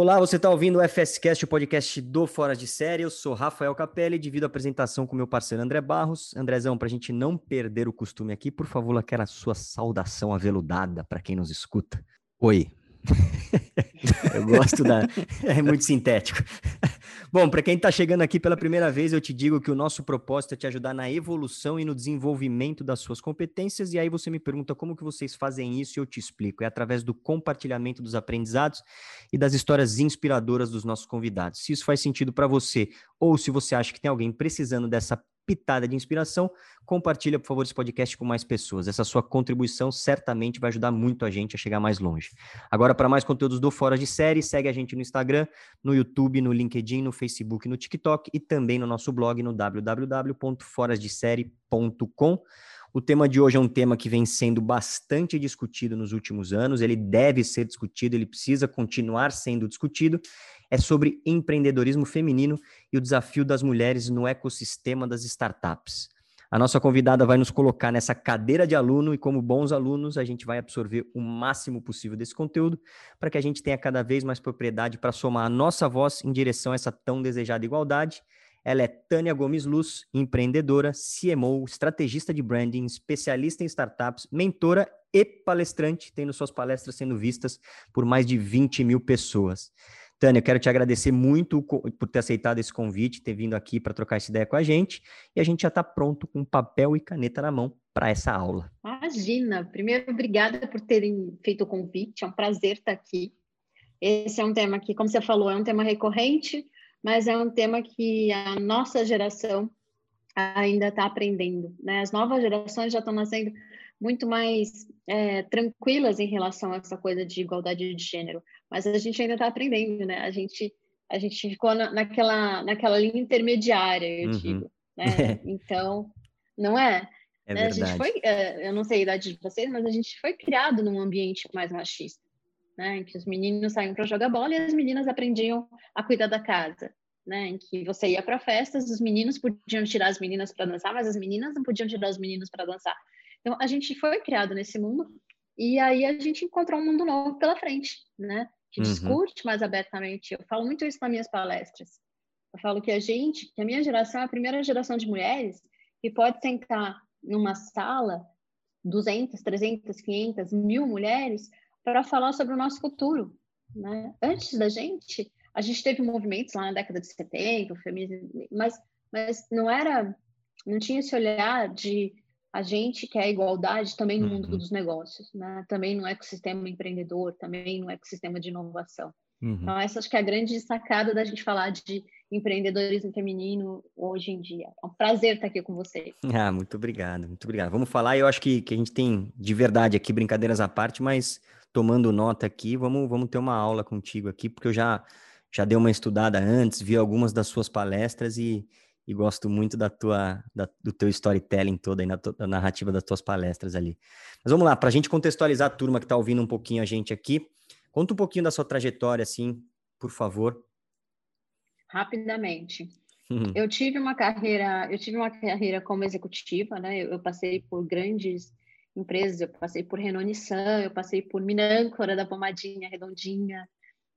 Olá, você está ouvindo o FSCast, o podcast do Fora de Série. Eu sou Rafael Capelli, divido a apresentação com meu parceiro André Barros. Andrezão, para a gente não perder o costume aqui, por favor, aquela sua saudação aveludada para quem nos escuta. Oi. eu gosto da. É muito sintético. Bom, para quem está chegando aqui pela primeira vez, eu te digo que o nosso propósito é te ajudar na evolução e no desenvolvimento das suas competências. E aí você me pergunta como que vocês fazem isso e eu te explico. É através do compartilhamento dos aprendizados e das histórias inspiradoras dos nossos convidados. Se isso faz sentido para você ou se você acha que tem alguém precisando dessa pitada de inspiração, compartilha, por favor, esse podcast com mais pessoas. Essa sua contribuição certamente vai ajudar muito a gente a chegar mais longe. Agora, para mais conteúdos do Fora de Série, segue a gente no Instagram, no YouTube, no LinkedIn, no Facebook, no TikTok e também no nosso blog no www.forasdesérie.com. O tema de hoje é um tema que vem sendo bastante discutido nos últimos anos, ele deve ser discutido, ele precisa continuar sendo discutido. É sobre empreendedorismo feminino e o desafio das mulheres no ecossistema das startups. A nossa convidada vai nos colocar nessa cadeira de aluno e, como bons alunos, a gente vai absorver o máximo possível desse conteúdo para que a gente tenha cada vez mais propriedade para somar a nossa voz em direção a essa tão desejada igualdade ela é Tânia Gomes Luz, empreendedora, CMO, estrategista de branding, especialista em startups, mentora e palestrante, tendo suas palestras sendo vistas por mais de 20 mil pessoas. Tânia, eu quero te agradecer muito por ter aceitado esse convite, ter vindo aqui para trocar essa ideia com a gente. E a gente já está pronto com papel e caneta na mão para essa aula. Imagina! Primeiro, obrigada por terem feito o convite, é um prazer estar aqui. Esse é um tema que, como você falou, é um tema recorrente, mas é um tema que a nossa geração ainda está aprendendo. Né? As novas gerações já estão nascendo muito mais é, tranquilas em relação a essa coisa de igualdade de gênero, mas a gente ainda está aprendendo, né? A gente a gente ficou na, naquela naquela linha intermediária, eu uhum. digo, né? Então, não é? É né? A gente foi, é, eu não sei a idade de vocês, mas a gente foi criado num ambiente mais machista né, em que os meninos saíam para jogar bola e as meninas aprendiam a cuidar da casa, né, em que você ia para festas, os meninos podiam tirar as meninas para dançar, mas as meninas não podiam tirar os meninos para dançar. Então a gente foi criado nesse mundo e aí a gente encontrou um mundo novo pela frente, né, que uhum. discute mais abertamente. Eu falo muito isso nas minhas palestras. Eu falo que a gente, que a minha geração é a primeira geração de mulheres que pode sentar numa sala 200, 300, 500, mil mulheres para falar sobre o nosso futuro. Né? Antes da gente, a gente teve movimentos lá na década de 70, o feminismo, mas, mas não era, não tinha esse olhar de a gente quer igualdade também no mundo uhum. dos negócios, né? também no ecossistema empreendedor, também no ecossistema de inovação. Uhum. Então, essa acho que é a grande sacada da gente falar de empreendedorismo feminino hoje em dia. É um prazer estar aqui com vocês. Ah, muito obrigado, muito obrigado. Vamos falar, eu acho que, que a gente tem de verdade aqui, brincadeiras à parte, mas tomando nota aqui, vamos, vamos ter uma aula contigo aqui, porque eu já, já dei uma estudada antes, vi algumas das suas palestras e, e gosto muito da tua, da, do teu storytelling todo aí, na da narrativa das tuas palestras ali. Mas vamos lá, para a gente contextualizar a turma que está ouvindo um pouquinho a gente aqui, conta um pouquinho da sua trajetória, assim, por favor. Rapidamente. Uhum. Eu tive uma carreira, eu tive uma carreira como executiva, né? Eu, eu passei por grandes empresas, eu passei por Renault Nissan, eu passei por Minâncora da Pomadinha Redondinha,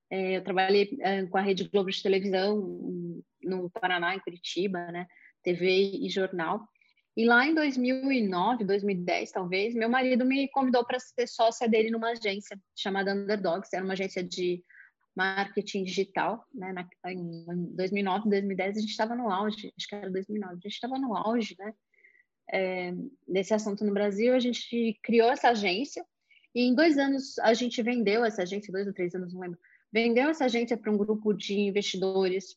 é, eu trabalhei é, com a Rede Globo de televisão no Paraná, em Curitiba, né, TV e jornal. E lá em 2009, 2010 talvez, meu marido me convidou para ser sócia dele numa agência chamada Underdogs, era uma agência de marketing digital, né, na, em 2009, 2010 a gente estava no auge, acho que era 2009, a gente estava no auge, né, é, desse assunto no Brasil, a gente criou essa agência e em dois anos a gente vendeu essa agência, dois ou três anos, não lembro, vendeu essa agência para um grupo de investidores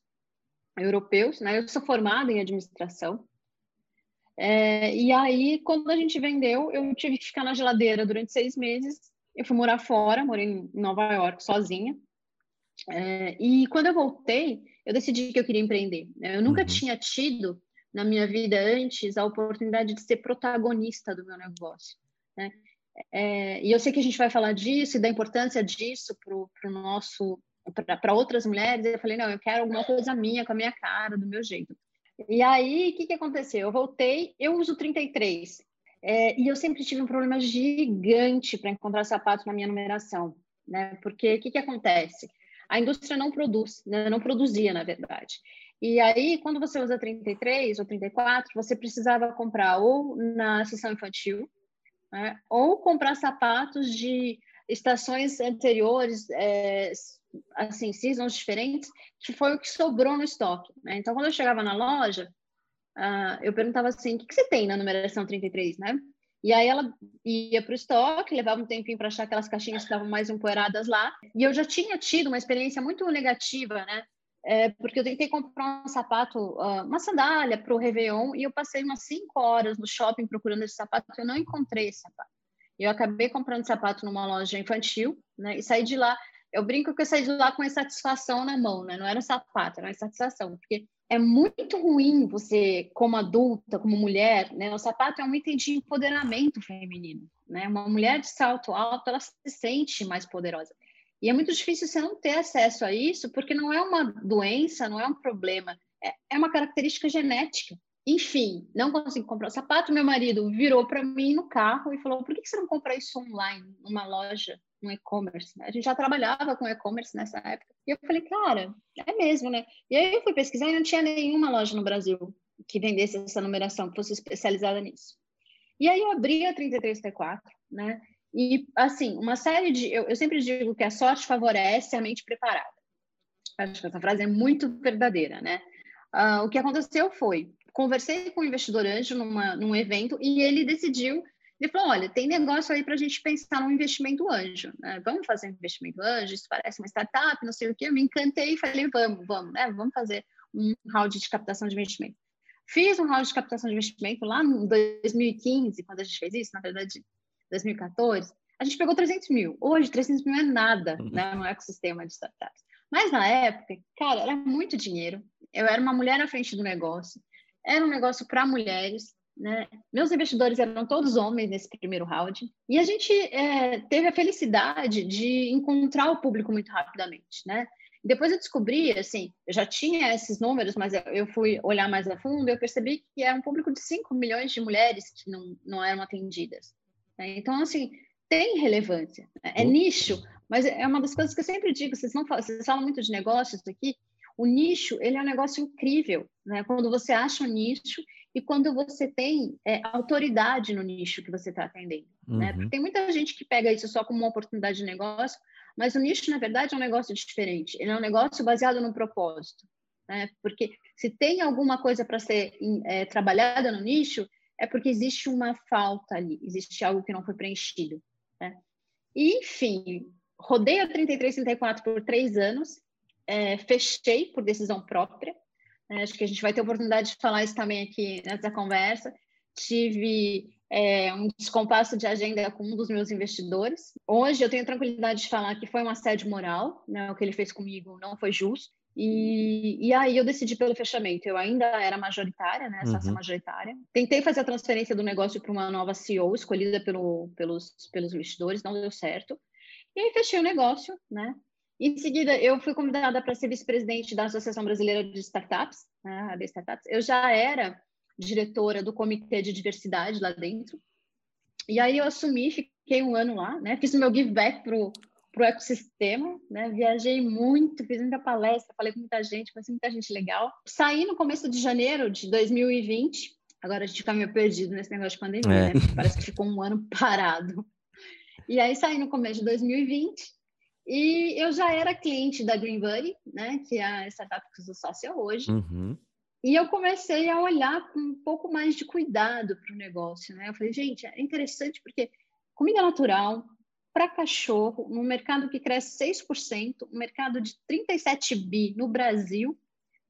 europeus, né? Eu sou formada em administração. É, e aí, quando a gente vendeu, eu tive que ficar na geladeira durante seis meses. Eu fui morar fora, morei em Nova York sozinha. É, e quando eu voltei, eu decidi que eu queria empreender. Eu nunca uhum. tinha tido na minha vida antes a oportunidade de ser protagonista do meu negócio. Né? É, e eu sei que a gente vai falar disso e da importância disso para nosso para outras mulheres. Eu falei não, eu quero alguma coisa minha com a minha cara, do meu jeito. E aí o que, que aconteceu? Eu voltei, eu uso 33 é, e eu sempre tive um problema gigante para encontrar sapatos na minha numeração, né? Porque o que, que acontece? a indústria não produz, né? não produzia, na verdade. E aí, quando você usa 33 ou 34, você precisava comprar ou na seção infantil, né? ou comprar sapatos de estações anteriores, é, assim, seasons diferentes, que foi o que sobrou no estoque. Né? Então, quando eu chegava na loja, uh, eu perguntava assim, o que, que você tem na numeração 33, né? E aí ela ia para o estoque, levava um tempinho para achar aquelas caixinhas que estavam mais empoeiradas lá. E eu já tinha tido uma experiência muito negativa, né? É, porque eu tentei comprar um sapato, uh, uma sandália para o Réveillon, e eu passei umas cinco horas no shopping procurando esse sapato, eu não encontrei esse sapato. Eu acabei comprando sapato numa loja infantil, né? E saí de lá. Eu brinco que eu saí de lá com insatisfação na mão, né? Não era um sapato, era uma insatisfação, porque é muito ruim você, como adulta, como mulher, né? O sapato é um item de empoderamento feminino, né? Uma mulher de salto alto, ela se sente mais poderosa. E é muito difícil você não ter acesso a isso, porque não é uma doença, não é um problema, é, é uma característica genética. Enfim, não consegui comprar o sapato. Meu marido virou para mim no carro e falou: por que você não compra isso online, numa loja, no e-commerce? A gente já trabalhava com e-commerce nessa época. E eu falei: cara, é mesmo, né? E aí eu fui pesquisar e não tinha nenhuma loja no Brasil que vendesse essa numeração, que fosse especializada nisso. E aí eu abri a 33T4, né? E, assim, uma série de. Eu, eu sempre digo que a sorte favorece a mente preparada. Acho que essa frase é muito verdadeira, né? Uh, o que aconteceu foi conversei com o investidor anjo numa, num evento e ele decidiu, ele falou, olha, tem negócio aí para a gente pensar num investimento anjo, né? vamos fazer um investimento anjo, isso parece uma startup, não sei o quê, eu me encantei e falei, vamos, vamos, né? vamos fazer um round de captação de investimento. Fiz um round de captação de investimento lá em 2015, quando a gente fez isso, na verdade, 2014, a gente pegou 300 mil. Hoje, 300 mil é nada uhum. né, no ecossistema de startups. Mas na época, cara, era muito dinheiro. Eu era uma mulher à frente do negócio era um negócio para mulheres, né? Meus investidores eram todos homens nesse primeiro round e a gente é, teve a felicidade de encontrar o público muito rapidamente, né? Depois eu descobri, assim, eu já tinha esses números, mas eu fui olhar mais a fundo e eu percebi que é um público de 5 milhões de mulheres que não, não eram atendidas. Né? Então, assim, tem relevância. Né? É nicho, mas é uma das coisas que eu sempre digo, vocês, não falam, vocês falam muito de negócios aqui, o nicho, ele é um negócio incrível, né? Quando você acha um nicho e quando você tem é, autoridade no nicho que você está atendendo, né? uhum. né? Porque tem muita gente que pega isso só como uma oportunidade de negócio, mas o nicho, na verdade, é um negócio diferente. Ele é um negócio baseado no propósito, né? Porque se tem alguma coisa para ser é, trabalhada no nicho, é porque existe uma falta ali, existe algo que não foi preenchido, né? E, enfim, rodei a 3334 por três anos é, fechei por decisão própria. É, acho que a gente vai ter oportunidade de falar isso também aqui nessa conversa. Tive é, um descompasso de agenda com um dos meus investidores. Hoje eu tenho tranquilidade de falar que foi um assédio moral, né? o que ele fez comigo não foi justo. E, e aí eu decidi pelo fechamento. Eu ainda era majoritária, né, sócia uhum. majoritária. Tentei fazer a transferência do negócio para uma nova CEO escolhida pelo, pelos, pelos investidores, não deu certo. E aí fechei o negócio, né? Em seguida, eu fui convidada para ser vice-presidente da Associação Brasileira de Startups, né, a Startups. Eu já era diretora do Comitê de Diversidade lá dentro. E aí eu assumi, fiquei um ano lá, né? Fiz o meu give back pro pro ecossistema, né? Viajei muito, fiz muita palestra, falei com muita gente, conheci muita gente legal. Saí no começo de janeiro de 2020. Agora a gente fica meio perdido nesse negócio de pandemia, é. né? Parece que ficou um ano parado. E aí saí no começo de 2020 e eu já era cliente da Green Buddy, né, que é a startup que eu sou sócia hoje. Uhum. E eu comecei a olhar com um pouco mais de cuidado para o negócio, né? Eu falei, gente, é interessante porque comida natural para cachorro, num mercado que cresce 6%, um mercado de 37 bi no Brasil,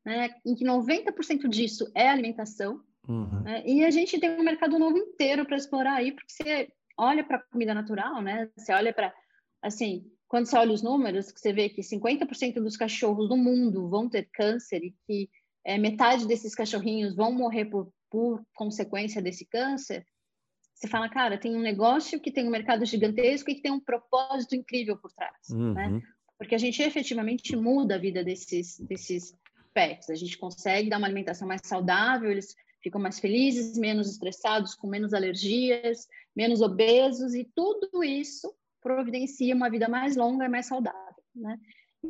né, em que 90% disso é alimentação. Uhum. Né, e a gente tem um mercado novo inteiro para explorar aí, porque você olha para comida natural, né? Você olha para, assim, quando você olha os números, que você vê que 50% dos cachorros do mundo vão ter câncer e que é, metade desses cachorrinhos vão morrer por, por consequência desse câncer, você fala, cara, tem um negócio que tem um mercado gigantesco e que tem um propósito incrível por trás, né? uhum. né? Porque a gente efetivamente muda a vida desses, desses pets. A gente consegue dar uma alimentação mais saudável, eles ficam mais felizes, menos estressados, com menos alergias, menos obesos, e tudo isso providencia uma vida mais longa e mais saudável, né?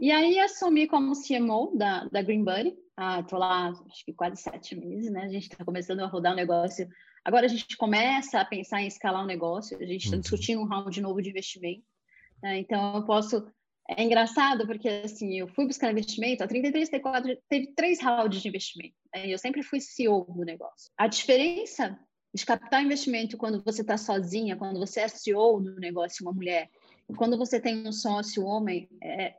E aí assumi como CMO da, da Green Buddy. Ah, tô lá, acho que quase sete meses, né? A gente está começando a rodar um negócio. Agora a gente começa a pensar em escalar o um negócio. A gente está uhum. discutindo um round novo de investimento. Né? Então eu posso é engraçado porque, assim, eu fui buscar investimento, a 33, 34 teve três rounds de investimento. Né? Eu sempre fui CEO do negócio. A diferença de captar investimento quando você está sozinha, quando você é CEO do negócio, uma mulher, e quando você tem um sócio homem, é,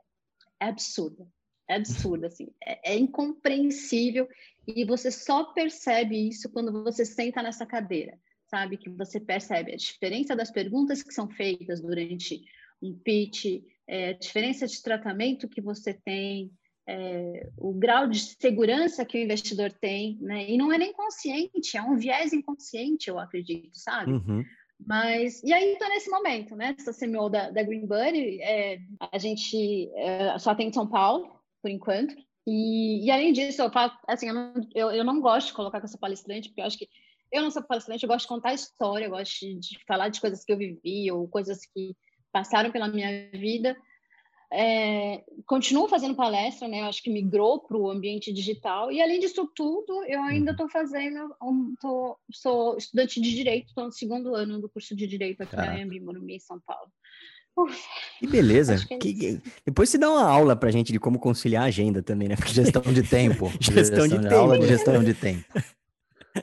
é absurda. É absurdo, assim. É, é incompreensível e você só percebe isso quando você senta nessa cadeira, sabe? Que você percebe a diferença das perguntas que são feitas durante um pitch, é, diferença de tratamento que você tem, é, o grau de segurança que o investidor tem, né? E não é nem consciente, é um viés inconsciente, eu acredito, sabe? Uhum. Mas, e aí estou nesse momento, né? Essa CMO da, da Green Buddy, é, a gente é, só tem São Paulo, por enquanto, e, e além disso, eu assim, eu não, eu, eu não gosto de colocar com essa palestrante, porque eu acho que eu não sou palestrante, eu gosto de contar história, eu gosto de, falar de coisas que eu vivi ou coisas que passaram pela minha vida. É, continuo fazendo palestra, né? Acho que migrou para o ambiente digital. E além disso tudo, eu ainda estou fazendo, tô, sou estudante de direito, estou no segundo ano do curso de direito aqui Caraca. na Embi, Morumbi, São Paulo. Que beleza. É que, depois você dá uma aula pra gente de como conciliar a agenda também, né? Gestão de tempo. gestão, gestão de, de tempo. Aula de gestão de tempo.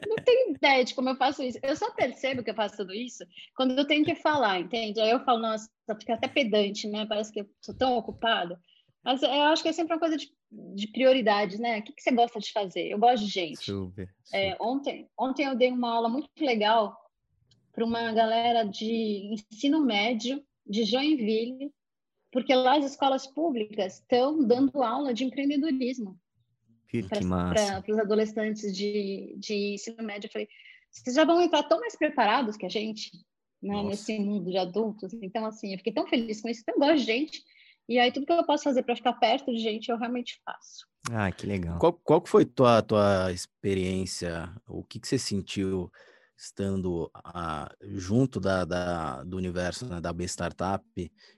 Não tenho ideia de como eu faço isso. Eu só percebo que eu faço tudo isso quando eu tenho que falar, entende? Aí eu falo, nossa, fica até pedante, né? Parece que eu sou tão ocupada. Mas eu acho que é sempre uma coisa de, de prioridades, né? O que, que, você gosta de fazer? Eu gosto de gente. Super, super. É, ontem, ontem eu dei uma aula muito legal para uma galera de ensino médio de Joinville, porque lá as escolas públicas estão dando aula de empreendedorismo para os adolescentes de, de ensino médio. Eu falei, vocês já vão entrar tão mais preparados que a gente, né, nesse mundo de adultos. Então, assim, eu fiquei tão feliz com isso, eu gosto de gente. E aí, tudo que eu posso fazer para ficar perto de gente, eu realmente faço. Ah, que legal. Qual, qual foi tua tua experiência? O que, que você sentiu estando junto da, da, do universo né, da B Startup?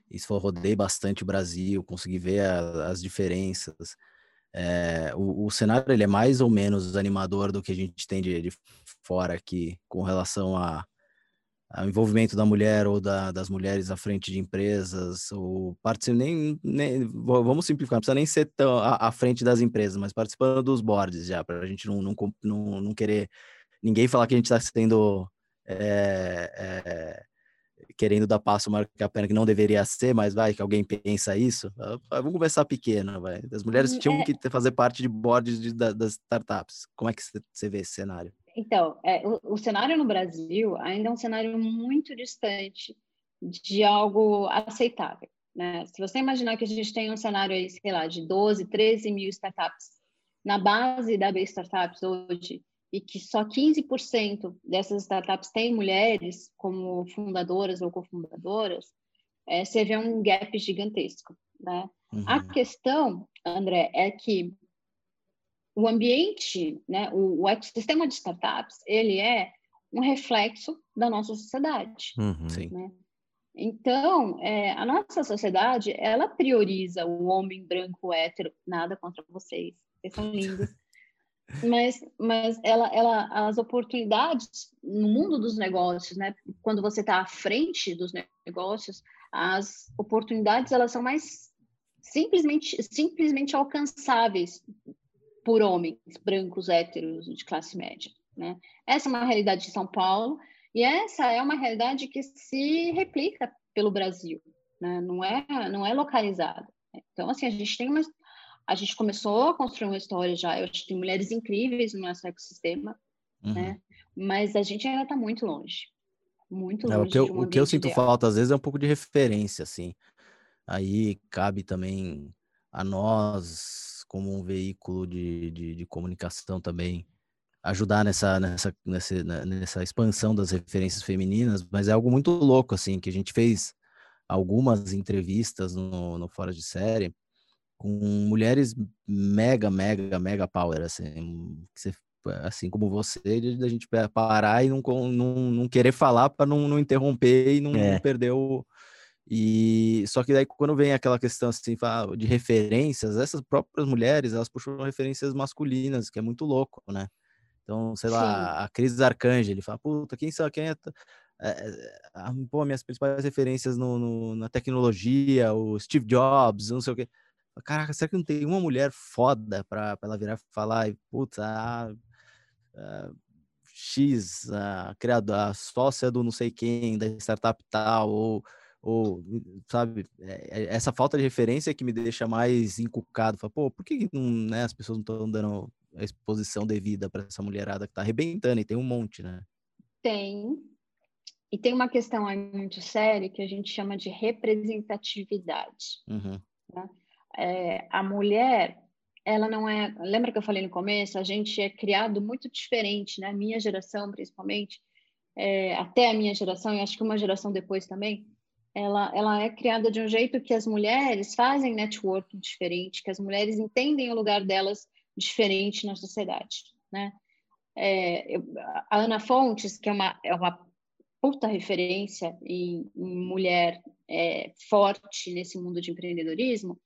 Isso eu rodei bastante o Brasil, consegui ver a, as diferenças. É, o, o, cenário ele é mais ou menos animador do que a gente tem de, de fora aqui com relação a, ao envolvimento da mulher ou da, das mulheres à frente de empresas, ou participando nem, nem, vamos simplificar, não precisa nem ser tão à, à frente das empresas, mas participando dos boards já, para a gente não, não, não, não, querer ninguém falar que a gente está sendo é, é, querendo dar passo maior que a perna que não deveria ser, mas vai que alguém pensa isso. Ah, vamos começar pequeno, vai. As mulheres hum, tinham é... que fazer parte de boards de, das startups. Como é que você vê esse cenário? Então, é, o, o, cenário no Brasil ainda é um cenário muito distante de algo aceitável. Né? Se você imaginar que a gente tem um cenário aí, sei lá, de 12, 13 mil startups na base da B Startups hoje, e que só 15% dessas startups têm mulheres como fundadoras ou cofundadoras, é, você vê um gap gigantesco. Né? Uhum. A questão, André, é que o ambiente, né, o, o ecossistema de startups, ele é um reflexo da nossa sociedade. Uhum. Né? Então, é, a nossa sociedade, ela prioriza o homem branco hétero, nada contra vocês, vocês são lindos. mas, mas ela, ela, as oportunidades no mundo dos negócios, né? Quando você está à frente dos negócios, as oportunidades elas são mais simplesmente, simplesmente alcançáveis por homens brancos, héteros, de classe média, né? Essa é uma realidade de São Paulo e essa é uma realidade que se replica pelo Brasil, né? Não é, não é localizada. Então, assim, a gente tem uma, a gente começou a construir uma história já. Eu acho que tem mulheres incríveis no nosso ecossistema, uhum. né? Mas a gente ainda está muito longe. Muito longe. É, o que eu, o que eu sinto ideal. falta, às vezes, é um pouco de referência, assim. Aí cabe também a nós, como um veículo de, de, de comunicação também, ajudar nessa, nessa, nessa, nessa expansão das referências femininas, mas é algo muito louco, assim, que a gente fez algumas entrevistas no, no Fora de Série, com mulheres mega, mega, mega power, assim, assim como você, da gente parar e não, não, não querer falar para não, não interromper e não, é. não perder o, E só que daí quando vem aquela questão assim de referências, essas próprias mulheres, elas puxam referências masculinas, que é muito louco, né? Então, sei lá, Sim. a Cris Arcangel, ele fala, puta, quem sabe quem é, é, é pô, minhas principais referências no, no, na tecnologia, o Steve Jobs, não sei o quê. Caraca, será que não tem uma mulher foda pra, pra ela virar e falar, puta, a, a X, a criadora, a sócia do não sei quem, da startup tal, ou ou sabe é, é, essa falta de referência que me deixa mais encucado Fala, pô por que não, né, as pessoas não estão dando a exposição devida para essa mulherada que está arrebentando e tem um monte né tem e tem uma questão aí muito séria que a gente chama de representatividade uhum. né? É, a mulher ela não é lembra que eu falei no começo a gente é criado muito diferente né minha geração principalmente é, até a minha geração e acho que uma geração depois também ela, ela é criada de um jeito que as mulheres fazem networking diferente, que as mulheres entendem o lugar delas diferente na sociedade, né? É, eu, a Ana Fontes, que é uma, é uma puta referência em, em mulher é, forte nesse mundo de empreendedorismo,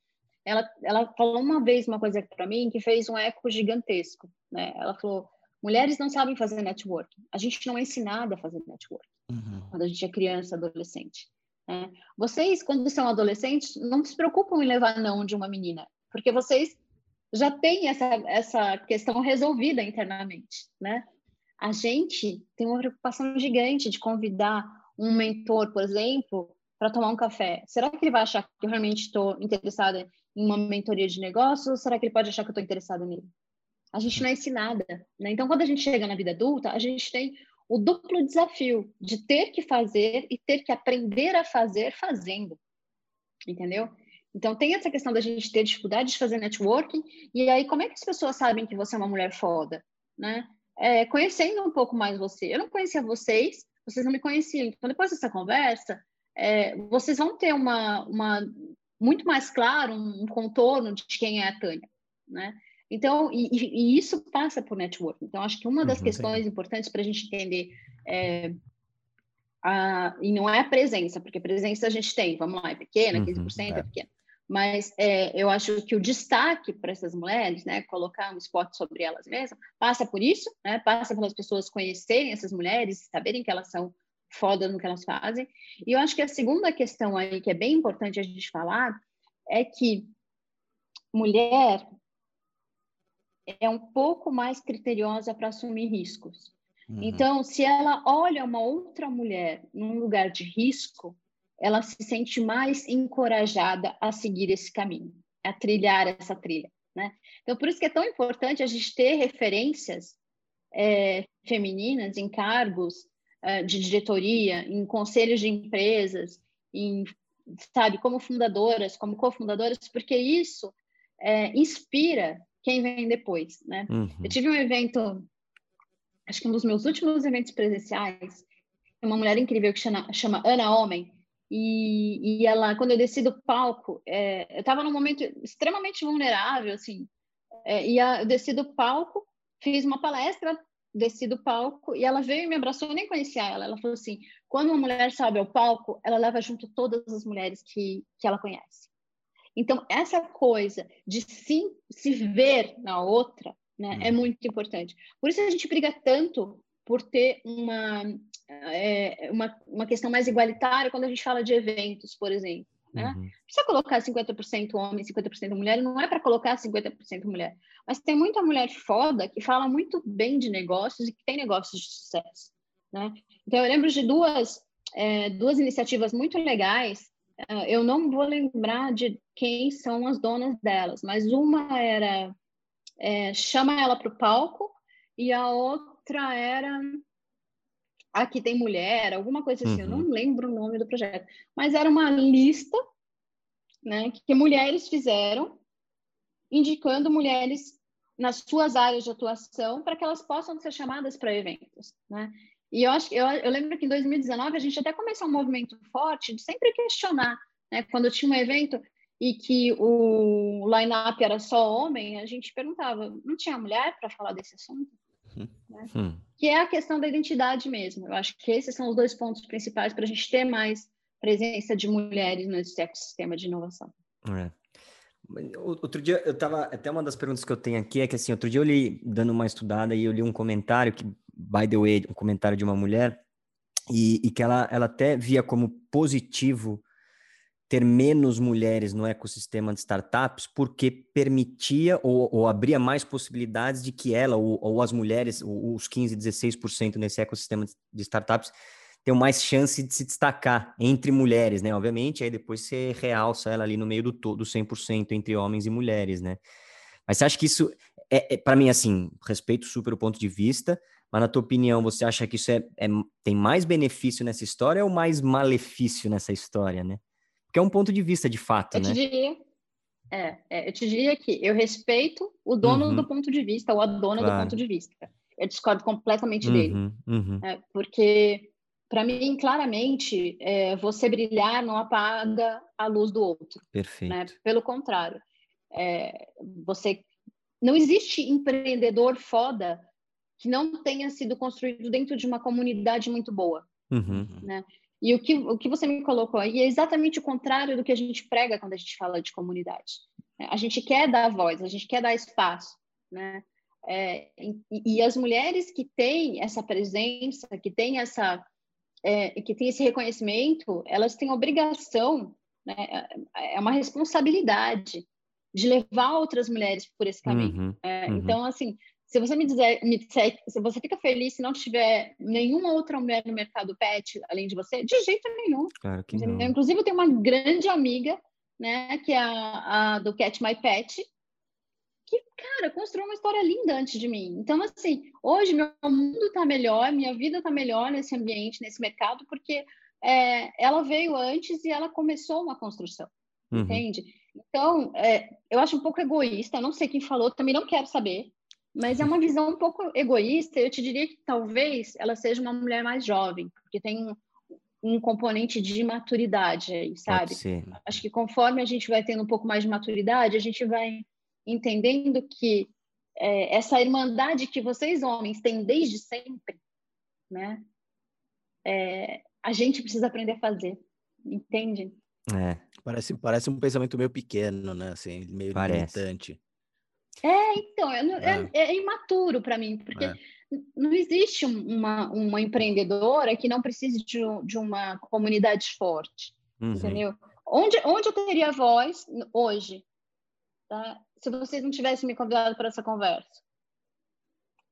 ela, ela falou uma vez uma coisa para mim que fez um eco gigantesco, né? Ela falou, mulheres não sabem fazer networking, a gente não é ensinada a fazer networking uhum. quando a gente é criança, adolescente. É. Vocês, quando são adolescentes, não se preocupam em levar não de uma menina, porque vocês já têm essa, essa questão resolvida internamente, né? A gente tem uma preocupação gigante de convidar um mentor, por exemplo, para tomar um café. Será que ele vai achar que eu realmente estou interessada em uma mentoria de negócio ou será que ele pode achar que eu estou interessada nele? A gente não é ensinada, né? Então, quando a gente chega na vida adulta, a gente tem o duplo desafio de ter que fazer e ter que aprender a fazer fazendo. Entendeu? Então, tem essa questão da gente ter dificuldade de fazer networking, e aí, como é que as pessoas sabem que você é uma mulher foda? Né? É, conhecendo um pouco mais você. Eu não conhecia vocês, vocês não me conheciam. Então, depois dessa conversa, é, vocês vão ter uma, uma muito mais claro, um, um contorno de quem é a Tânia. Né? Então, e, e, isso passa por networking. Então, acho que uma das uhum, questões sim. importantes para a gente entender é, a, e não é a presença, porque presença a gente tem, vamos lá, é pequena, 15% uhum, é. é pequena. Mas é, eu acho que o destaque para essas mulheres, né, colocar um spot sobre elas mesmas, passa por isso, né, passa pelas pessoas conhecerem essas mulheres, saberem que elas são foda no que elas fazem. E eu acho que a segunda questão aí, que é bem importante a gente falar, é que mulher é um pouco mais criteriosa para assumir riscos. Uhum. Então, se ela olha uma outra mulher num lugar de risco, ela se sente mais encorajada a seguir esse caminho, a trilhar essa trilha. Né? Então, por isso que é tão importante a gente ter referências é, femininas em cargos de diretoria, em conselhos de empresas, em, sabe, como fundadoras, como cofundadoras, porque isso é, inspira quem vem depois, né? Uhum. Eu tive um evento, acho que um dos meus últimos eventos presenciais, uma mulher incrível que chama, chama Ana Homem, e, e ela, quando eu desci do palco, é, eu estava num momento extremamente vulnerável, assim, é, e a, eu desci do palco, fiz uma palestra, desci do palco, e ela veio e me abraçou, eu nem conhecia ela, ela falou assim, quando uma mulher sobe ao palco, ela leva junto todas as mulheres que, que ela conhece. Então, essa coisa de se, se ver na outra né, é uhum. muito importante. Por isso a gente briga tanto por ter uma, é, uma, uma questão mais igualitária quando a gente fala de eventos, por exemplo. Né? Uhum. Precisa colocar 50% homem, 50% mulher, não é para colocar 50% mulher. Mas tem muita mulher foda que fala muito bem de negócios e que tem negócios de sucesso. Né? Então, eu lembro de duas, é, duas iniciativas muito legais ah, eu não vou lembrar de quem são as donas delas, mas uma era é, chama ela para o palco e a outra era aqui tem mulher, alguma coisa assim, uhum. eu não lembro o nome do projeto, mas era uma lista né, que mulheres fizeram indicando mulheres nas suas áreas de atuação para que elas possam ser chamadas para eventos, né? E eu acho eu, eu lembro que em 2019 a gente até começou um movimento forte de sempre questionar, né? Quando tinha um evento e que o line-up era só homem, a gente perguntava, não tinha mulher para falar desse assunto? Né? Hum. Que é a questão da identidade mesmo. Eu acho que esses são os dois pontos principais para a gente ter mais presença de mulheres nesse ecossistema de inovação. É. Outro dia, eu tava. Até uma das perguntas que eu tenho aqui é que assim, outro dia eu li, dando uma estudada, e eu li um comentário que, by the way, um comentário de uma mulher, e, e que ela, ela até via como positivo ter menos mulheres no ecossistema de startups, porque permitia ou, ou abria mais possibilidades de que ela ou, ou as mulheres, os 15, 16% nesse ecossistema de startups, tenham mais chance de se destacar entre mulheres, né? Obviamente, aí depois você realça ela ali no meio do todo, 100% entre homens e mulheres, né? Mas você acha que isso é, é para mim assim, respeito super o ponto de vista, mas na tua opinião, você acha que isso é, é, tem mais benefício nessa história ou mais malefício nessa história, né? Porque é um ponto de vista de fato, eu né? Te diria, é, é, eu te diria que eu respeito o dono uhum. do ponto de vista ou a dona claro. do ponto de vista. Eu discordo completamente uhum, dele. Uhum. É, porque, para mim, claramente, é, você brilhar não apaga a luz do outro. Né? Perfeito. Né? Pelo contrário. É, você Não existe empreendedor foda que não tenha sido construído dentro de uma comunidade muito boa. Uhum. Né? E o que, o que você me colocou aí é exatamente o contrário do que a gente prega quando a gente fala de comunidade. Né? A gente quer dar voz, a gente quer dar espaço, né? É, e, e, as mulheres que têm essa presença, que têm essa, é, que têm esse reconhecimento, elas têm obrigação, né? É, é uma responsabilidade de levar outras mulheres por esse caminho. Uhum, é, uhum. Então, assim, se você me dizer, me disser, se você fica feliz se não tiver nenhuma outra mulher no mercado pet além de você, de jeito nenhum. Claro que não. Inclusive, eu tenho uma grande amiga, né, que é a, a do Cat My Pet, que, cara, construiu uma história linda antes de mim. Então, assim, hoje meu mundo está melhor, minha vida está melhor nesse ambiente, nesse mercado, porque é, ela veio antes e ela começou uma construção, uhum. entende? Então, é, eu acho um pouco egoísta, não sei quem falou, também não quero saber, mas é uma visão um pouco egoísta. Eu te diria que talvez ela seja uma mulher mais jovem, porque tem um, um componente de maturidade aí, sabe? Acho que conforme a gente vai tendo um pouco mais de maturidade, a gente vai entendendo que é, essa irmandade que vocês homens têm desde sempre, né? É, a gente precisa aprender a fazer, entende? É. Parece, parece um pensamento meio pequeno, né? Assim, meio parece. limitante. É, então, é, é. é imaturo para mim, porque é. não existe uma, uma empreendedora que não precise de, de uma comunidade forte, uhum. entendeu? Onde, onde eu teria voz hoje, tá? se vocês não tivessem me convidado para essa conversa?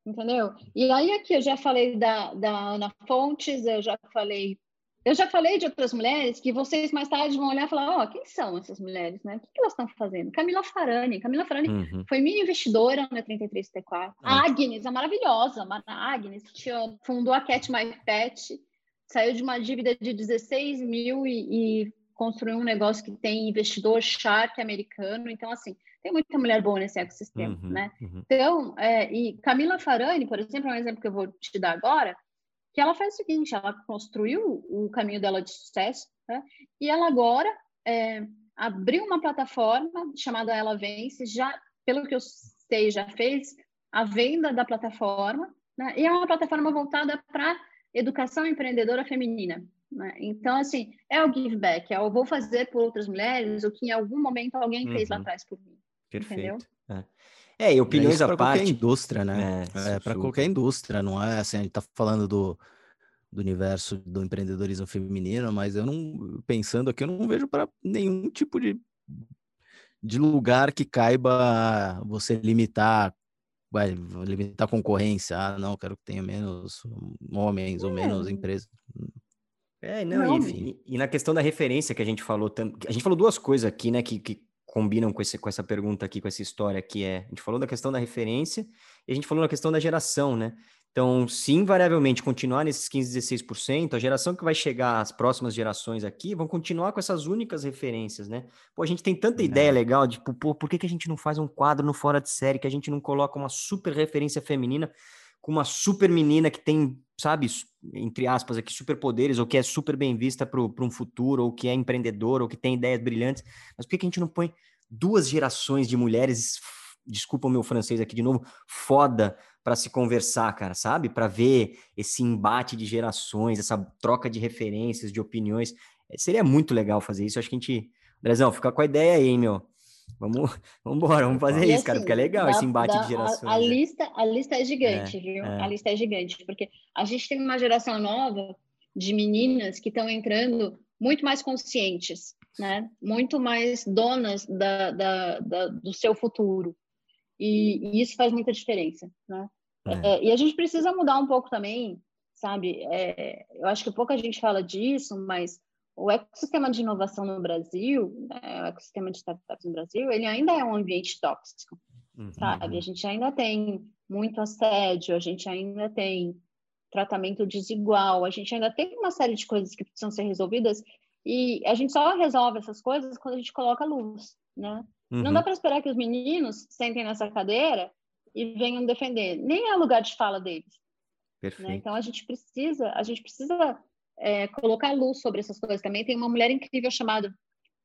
Entendeu? E aí aqui eu já falei da, da Ana Fontes, eu já falei eu já falei de outras mulheres que vocês mais tarde vão olhar e falar, ó, oh, quem são essas mulheres, né? O que, que elas estão fazendo? Camila Farani. Camila Farani uhum. foi minha investidora na 33T4. A Agnes, a maravilhosa, a Agnes, que fundou a Cat My Pet, saiu de uma dívida de 16 mil e, e construiu um negócio que tem investidor shark americano. Então, assim, tem muita mulher boa nesse ecossistema, uhum, né? Uhum. Então, é, e Camila Farani, por exemplo, é um exemplo que eu vou te dar agora, que ela faz o seguinte, ela construiu o caminho dela de sucesso, né? e ela agora é, abriu uma plataforma chamada Ela Vence, já, pelo que eu sei, já fez a venda da plataforma, né? e é uma plataforma voltada para educação empreendedora feminina. Né? Então, assim, é o give back, é o vou fazer por outras mulheres, o que em algum momento alguém uhum. fez lá uhum. atrás por mim. Perfeito. Entendeu? É. É, e opiniões é à parte. qualquer indústria, né? É, é para qualquer indústria, não é assim, a gente tá falando do, do universo do empreendedorismo feminino, mas eu não, pensando aqui, eu não vejo para nenhum tipo de, de lugar que caiba você limitar, vai, limitar a concorrência. Ah, não, quero que tenha menos homens é. ou menos empresas. É, não, não. E, e, na questão da referência que a gente falou, a gente falou duas coisas aqui, né, que, que combinam com, esse, com essa pergunta aqui, com essa história que é, a gente falou da questão da referência e a gente falou da questão da geração, né? Então, se invariavelmente continuar nesses 15, 16%, a geração que vai chegar, as próximas gerações aqui, vão continuar com essas únicas referências, né? Pô, a gente tem tanta ideia legal de, pô, por que, que a gente não faz um quadro no Fora de Série, que a gente não coloca uma super referência feminina com uma super menina que tem, sabe, entre aspas aqui, superpoderes, ou que é super bem vista para um futuro, ou que é empreendedor, ou que tem ideias brilhantes. Mas por que, que a gente não põe duas gerações de mulheres, desculpa o meu francês aqui de novo, foda para se conversar, cara, sabe? Para ver esse embate de gerações, essa troca de referências, de opiniões. seria muito legal fazer isso. Acho que a gente. Andrezão, fica com a ideia aí, meu. Vamos, vamos embora, vamos fazer e isso, assim, cara, porque é legal dá, esse embate dá, de gerações. A, a, né? lista, a lista é gigante, é, viu? É. A lista é gigante, porque a gente tem uma geração nova de meninas que estão entrando muito mais conscientes, né? Muito mais donas da, da, da do seu futuro. E, e, isso faz muita diferença, né? É. é. e a gente precisa mudar um pouco também, sabe? É, eu acho que pouca gente fala disso, mas o ecossistema de inovação no Brasil, né, o ecossistema de startups no Brasil, ele ainda é um ambiente tóxico, uhum. sabe? A gente ainda tem muito assédio, a gente ainda tem tratamento desigual, a gente ainda tem uma série de coisas que precisam ser resolvidas e a gente só resolve essas coisas quando a gente coloca luz, né? Uhum. Não dá para esperar que os meninos sentem nessa cadeira e venham defender. Nem é lugar de fala deles. Né? Então a gente precisa, a gente precisa é, colocar luz sobre essas coisas também. Tem uma mulher incrível chamada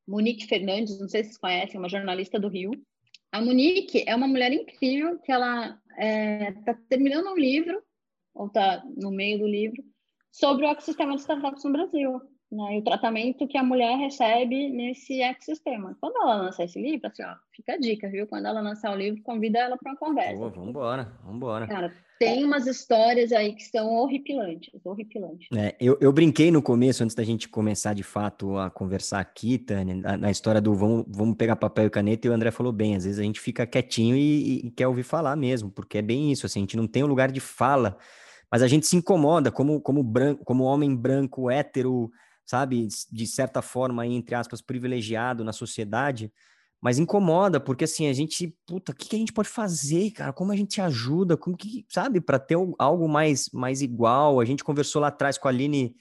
Monique Fernandes, não sei se vocês conhecem, uma jornalista do Rio. A Monique é uma mulher incrível que ela está é, tá terminando um livro, ou está no meio do livro, sobre o ecossistema de startups no Brasil né, e o tratamento que a mulher recebe nesse ecossistema. Quando ela lançar esse livro, assim, ó, fica a dica, viu? Quando ela lançar o livro, convida ela para uma conversa. Pô, vambora, vambora. Cara, tem umas histórias aí que são horripilantes, horripilantes. É, eu, eu brinquei no começo, antes da gente começar de fato a conversar aqui, Tânia, na, na, história do vamos, vamos pegar papel e caneta, e o André falou bem, às vezes a gente fica quietinho e, e quer ouvir falar mesmo, porque é bem isso, assim, a gente não tem um lugar de fala, mas a gente se incomoda como, como, branco, como homem branco, hétero, sabe, de certa forma, entre aspas, privilegiado na sociedade, mas incomoda, porque assim, a gente, puta, o que, que a gente pode fazer, cara? Como a gente ajuda? Como que, sabe, para ter algo mais, mais igual? A gente conversou lá atrás com a Aline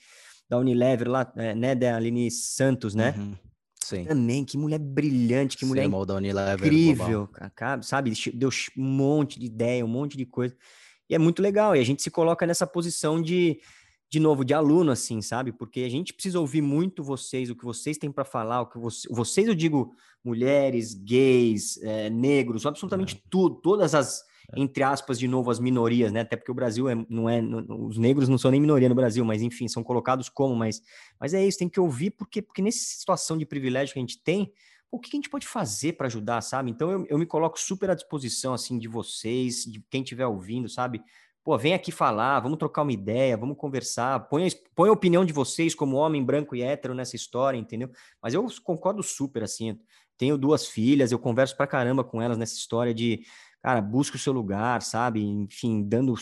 da Unilever, lá, é, né, da Aline Santos, né? Uhum. Sim. Também, que mulher brilhante, que mulher da Unilever, incrível, cara, sabe? Deu um monte de ideia, um monte de coisa. E é muito legal, e a gente se coloca nessa posição de, de novo, de aluno, assim, sabe? Porque a gente precisa ouvir muito vocês, o que vocês têm para falar, o que você, vocês, eu digo, mulheres, gays, é, negros, absolutamente é. tudo, todas as, é. entre aspas, de novo, as minorias, né? Até porque o Brasil é, não é, não, os negros não são nem minoria no Brasil, mas enfim, são colocados como, mas, mas é isso, tem que ouvir, porque, porque nessa situação de privilégio que a gente tem, o que a gente pode fazer para ajudar, sabe? Então eu, eu me coloco super à disposição, assim, de vocês, de quem estiver ouvindo, sabe? Pô, vem aqui falar, vamos trocar uma ideia, vamos conversar, põe, põe a opinião de vocês como homem branco e hétero nessa história, entendeu? Mas eu concordo super, assim, tenho duas filhas, eu converso pra caramba com elas nessa história de, cara, busca o seu lugar, sabe? Enfim, dando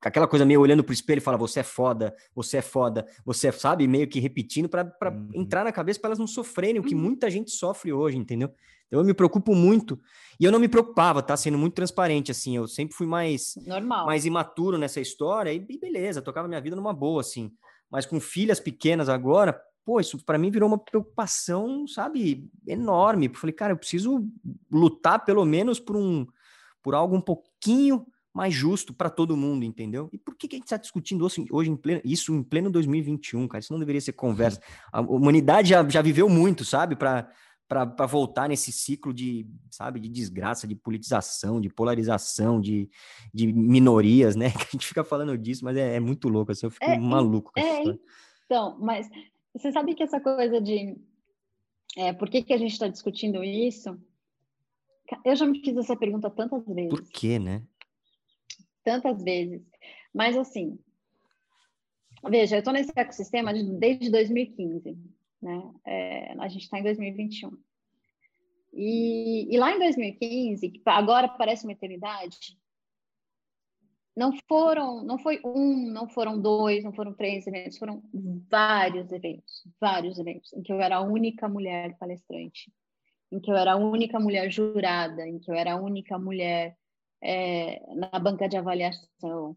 aquela coisa meio olhando pro espelho e fala, você é foda, você é foda, você é, sabe, meio que repetindo para uhum. entrar na cabeça para elas não sofrerem o que uhum. muita gente sofre hoje, entendeu? Então eu me preocupo muito. E eu não me preocupava, tá? Sendo muito transparente, assim. Eu sempre fui mais, Normal. mais imaturo nessa história. E, beleza, tocava minha vida numa boa, assim. Mas com filhas pequenas agora, pô, isso para mim virou uma preocupação, sabe, enorme. Eu falei, cara, eu preciso lutar pelo menos por um por algo um pouquinho mais justo para todo mundo, entendeu? E por que, que a gente está discutindo hoje, hoje em pleno, isso em pleno 2021, cara? Isso não deveria ser conversa. A humanidade já, já viveu muito, sabe? Para para voltar nesse ciclo de, sabe, de desgraça, de politização, de polarização, de, de minorias, né? Que a gente fica falando disso, mas é, é muito louco, assim, eu fico é, maluco com essa é, história. Então, mas você sabe que essa coisa de é, por que, que a gente está discutindo isso? Eu já me fiz essa pergunta tantas vezes. Por quê, né? Tantas vezes. Mas assim, veja, eu estou nesse ecossistema desde 2015 né? É, a gente está em 2021. E, e lá em 2015, que agora parece uma eternidade, não foram, não foi um, não foram dois, não foram três eventos, foram vários eventos, vários eventos, em que eu era a única mulher palestrante, em que eu era a única mulher jurada, em que eu era a única mulher é, na banca de avaliação.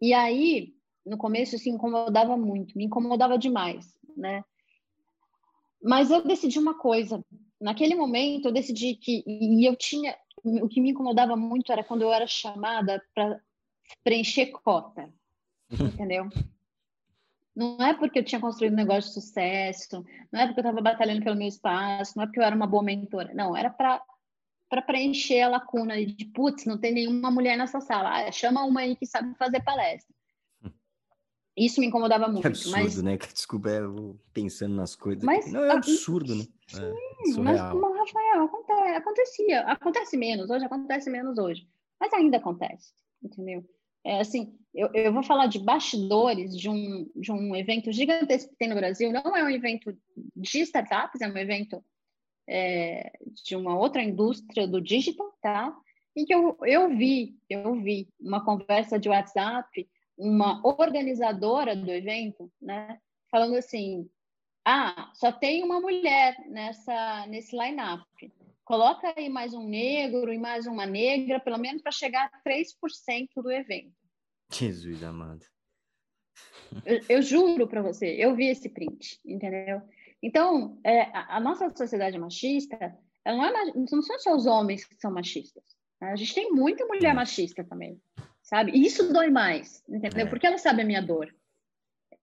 E aí, no começo, se incomodava muito, me incomodava demais, né? Mas eu decidi uma coisa. Naquele momento, eu decidi que. E eu tinha. O que me incomodava muito era quando eu era chamada para preencher cota. Entendeu? Não é porque eu tinha construído um negócio de sucesso, não é porque eu estava batalhando pelo meu espaço, não é porque eu era uma boa mentora. Não, era para para preencher a lacuna de putz, não tem nenhuma mulher nessa sala. Ah, chama uma aí que sabe fazer palestra. Isso me incomodava muito. Que absurdo, mas... né? Desculpa, eu pensando nas coisas. Mas, não, é absurdo, né? Sim, é, mas, mas, Rafael, acontece, acontecia. Acontece menos, hoje acontece menos hoje. Mas ainda acontece, entendeu? É, assim, eu, eu vou falar de bastidores de um, de um evento gigantesco que tem no Brasil. Não é um evento de startups, é um evento é, de uma outra indústria do digital, tá? E que eu, eu vi, eu vi uma conversa de WhatsApp, uma organizadora do evento, né? Falando assim, ah, só tem uma mulher nessa nesse line-up. Coloca aí mais um negro e mais uma negra, pelo menos para chegar a 3% do evento. Jesus amado. Eu, eu juro para você, eu vi esse print, entendeu? Então, é, a, a, nossa sociedade machista, não, é, não são só os homens que são machistas. Né? A gente tem muita mulher é. machista também, sabe? E isso dói mais, entendeu? É. Porque ela sabe a minha dor.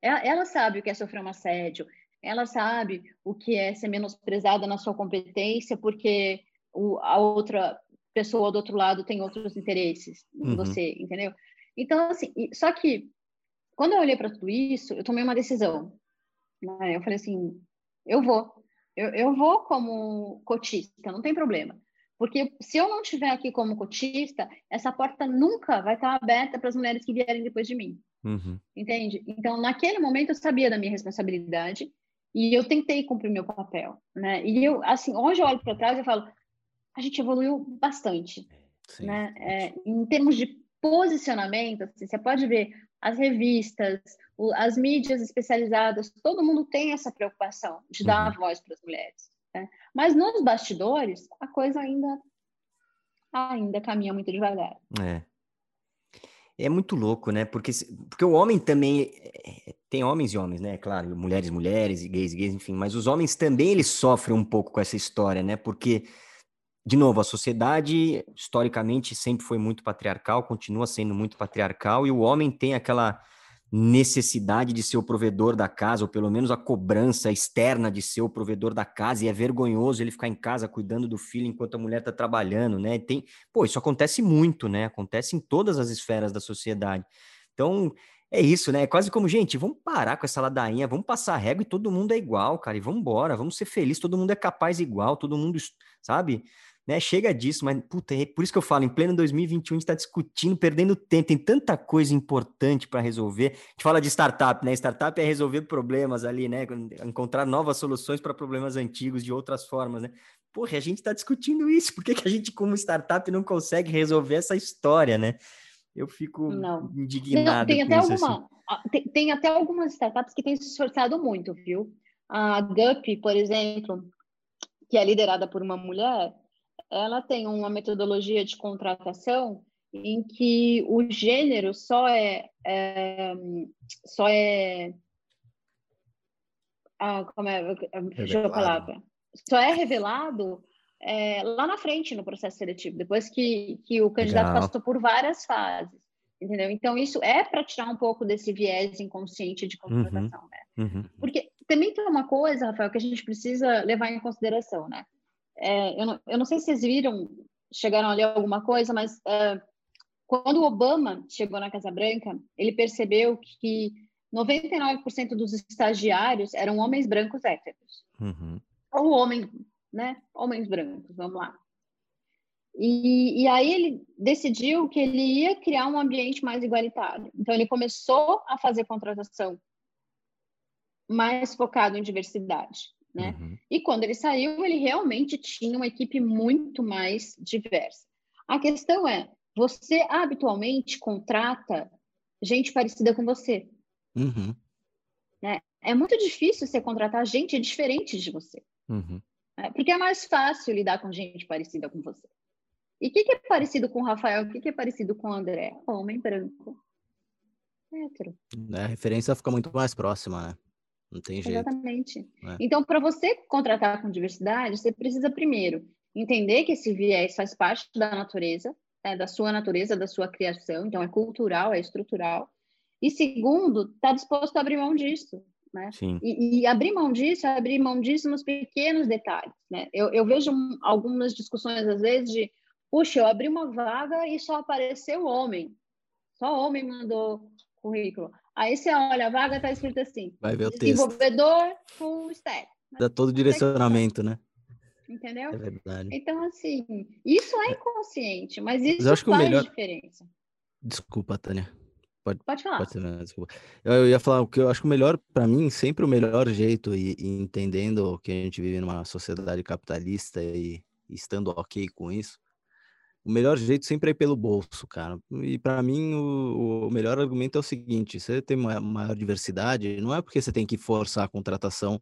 Ela, ela sabe o que é sofrer um assédio, ela sabe o que é ser menosprezada na sua competência porque o, a outra pessoa do outro lado tem outros interesses em uhum. você, entendeu? Então, assim, só que quando eu olhei para tudo isso, eu tomei uma decisão. Né? Eu falei assim, eu vou. Eu, eu vou como cotista, não tem problema. Porque se eu não estiver aqui como cotista, essa porta nunca vai estar aberta para as mulheres que vierem depois de mim. Uhum. Entende? Então, naquele momento, eu sabia da minha responsabilidade e eu tentei cumprir meu papel, né? E eu, assim, hoje eu olho para trás e falo, a gente evoluiu bastante, Sim. né? É, em termos de posicionamento, assim, você pode ver as revistas, o, as mídias especializadas, todo mundo tem essa preocupação de dar uhum. voz para as mulheres. Né? Mas nos bastidores, a coisa ainda ainda caminha muito devagar. É. É muito louco, né? Porque, porque o homem também é, tem homens e homens, né? Claro, mulheres, mulheres, e gays, gays, enfim. Mas os homens também eles sofrem um pouco com essa história, né? Porque de novo, a sociedade historicamente sempre foi muito patriarcal, continua sendo muito patriarcal, e o homem tem aquela necessidade de ser o provedor da casa, ou pelo menos a cobrança externa de ser o provedor da casa, e é vergonhoso ele ficar em casa cuidando do filho enquanto a mulher está trabalhando, né? Tem, pô, isso acontece muito, né? Acontece em todas as esferas da sociedade. Então, é isso, né? É quase como, gente, vamos parar com essa ladainha, vamos passar a régua e todo mundo é igual, cara, e vamos embora, vamos ser felizes, todo mundo é capaz igual, todo mundo, sabe? Né? Chega disso, mas puta, é por isso que eu falo, em pleno 2021 a gente está discutindo, perdendo tempo, tem tanta coisa importante para resolver. A gente fala de startup, né? Startup é resolver problemas ali, né? Encontrar novas soluções para problemas antigos de outras formas, né? Porra, a gente está discutindo isso, por que, que a gente, como startup, não consegue resolver essa história, né? Eu fico não. indignado. Não, tem, até isso, alguma, assim. tem, tem até algumas startups que têm se esforçado muito, viu? A Gup, por exemplo, que é liderada por uma mulher, ela tem uma metodologia de contratação em que o gênero só é, é só é ah, como é, revelado. a palavra só é revelado é, lá na frente no processo seletivo depois que, que o candidato Legal. passou por várias fases entendeu então isso é para tirar um pouco desse viés inconsciente de contratação uhum. né uhum. porque também tem uma coisa Rafael que a gente precisa levar em consideração né é, eu, não, eu não sei se vocês viram, chegaram a ler alguma coisa, mas é, quando o Obama chegou na Casa Branca, ele percebeu que 99% dos estagiários eram homens brancos héteros. Uhum. Ou homens, né? Homens brancos, vamos lá. E, e, aí ele decidiu que ele ia criar um ambiente mais igualitário. Então ele começou a fazer contratação mais focado em diversidade né? Uhum. E quando ele saiu, ele realmente tinha uma equipe muito mais diversa. A questão é, você habitualmente contrata gente parecida com você. Uhum. Né? É muito difícil você contratar gente diferente de você. Uhum. Né? Porque é mais fácil lidar com gente parecida com você. E o que, que, é parecido com o Rafael? O que, que é parecido com o André? Homem branco. Hétero. É, a referência fica muito mais próxima, né? Não tem jeito. Exatamente. É. Então, para você contratar com diversidade, você precisa primeiro entender que esse viés faz parte da natureza, é, da sua natureza, da sua criação, então é cultural, é estrutural. E segundo, está disposto a abrir mão disso. Né? E, e, abrir mão disso é abrir mão disso nos pequenos detalhes. Né? Eu, eu vejo algumas discussões, às vezes, de puxa, eu abri uma vaga e só apareceu homem. Só homem mandou currículo. Aí você olha, a vaga está escrita assim: Vai ver o texto. desenvolvedor full stack. Dá todo o direcionamento, né? Entendeu? É verdade. Então, assim, isso é inconsciente, mas isso Mas eu acho que o faz melhor- diferença. Desculpa, Tânia. Pode falar. Pode ser, né? desculpa. Eu, eu ia falar o que eu acho que o melhor, para mim, sempre o melhor jeito, e, e entendendo que a gente vive numa sociedade capitalista e, e estando ok com isso, o melhor jeito sempre é ir pelo bolso, cara. E para mim, o, o melhor argumento é o seguinte: você tem uma maior diversidade, não é porque você tem que forçar a contratação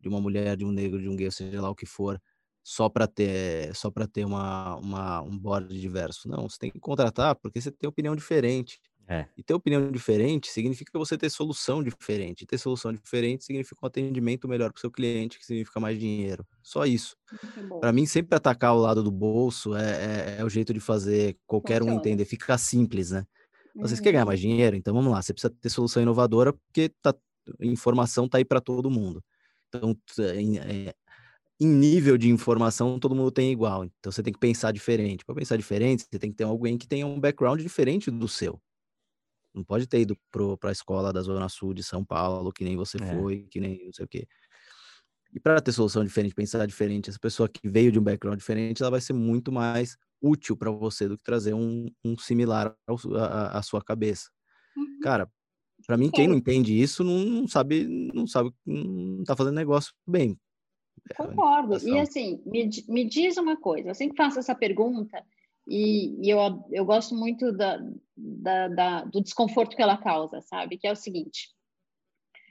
de uma mulher, de um negro, de um gay, seja lá o que for, só para ter, só para ter uma, uma, um board diverso. Não, você tem que contratar porque você tem opinião diferente. É. E ter opinião diferente significa você ter solução diferente. E ter solução diferente significa um atendimento melhor para o seu cliente, que significa mais dinheiro. Só isso. Bom. Para mim, sempre atacar o lado do bolso é, é- é o jeito de fazer qualquer um Funciona. entender. Fica simples, né? Vocês querem ganhar Uhum. mais dinheiro? Então vamos lá. Você precisa ter solução inovadora, porque tá, informação tá aí para todo mundo. Então, t- em, é, em nível de informação, todo mundo tem igual. Então você tem que pensar diferente. Para pensar diferente, você tem que ter alguém que tenha um background diferente do seu. Não pode ter ido para a escola da Zona Sul de São Paulo, que nem você É. foi, que nem não sei o quê. E para ter solução diferente, pensar diferente, essa pessoa que veio de um background diferente, ela vai ser muito mais útil para você do que trazer um, um similar à sua cabeça. Uhum. Cara, para mim, quem não Concordo. entende isso não, não sabe, não sabe, não tá fazendo negócio bem. É, Concordo. E informação. assim, me, me diz uma coisa, eu sempre faço essa pergunta e, e eu, eu gosto muito da, da- da- do desconforto que ela causa, sabe? Que é o seguinte: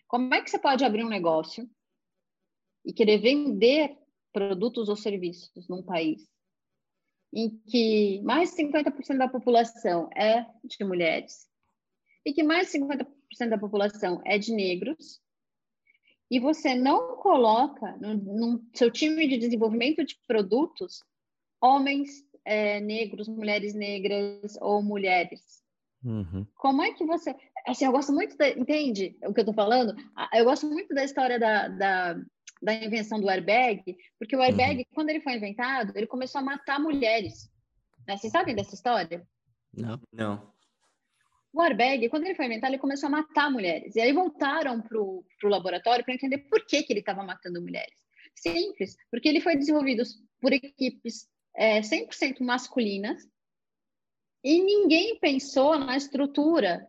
como é que você pode abrir um negócio e querer vender produtos ou serviços num país em que mais de 50% da população é de mulheres e que mais de 50% da população é de negros e você não coloca no, no seu time de desenvolvimento de produtos homens eh, negros, mulheres negras ou mulheres. Uhum. Como é que você. Assim, eu gosto muito, da, entende o que eu estou falando? Ah, Eu gosto muito da história da, da, da invenção do airbag, porque o airbag, quando ele foi inventado, ele começou a matar mulheres. Né? Vocês sabem dessa história? Não. Não. O airbag, quando ele foi inventado, ele começou a matar mulheres. E aí voltaram para o laboratório para entender por que, que ele estava matando mulheres. Simples, porque ele foi desenvolvido por equipes é, 100% masculinas e ninguém pensou na estrutura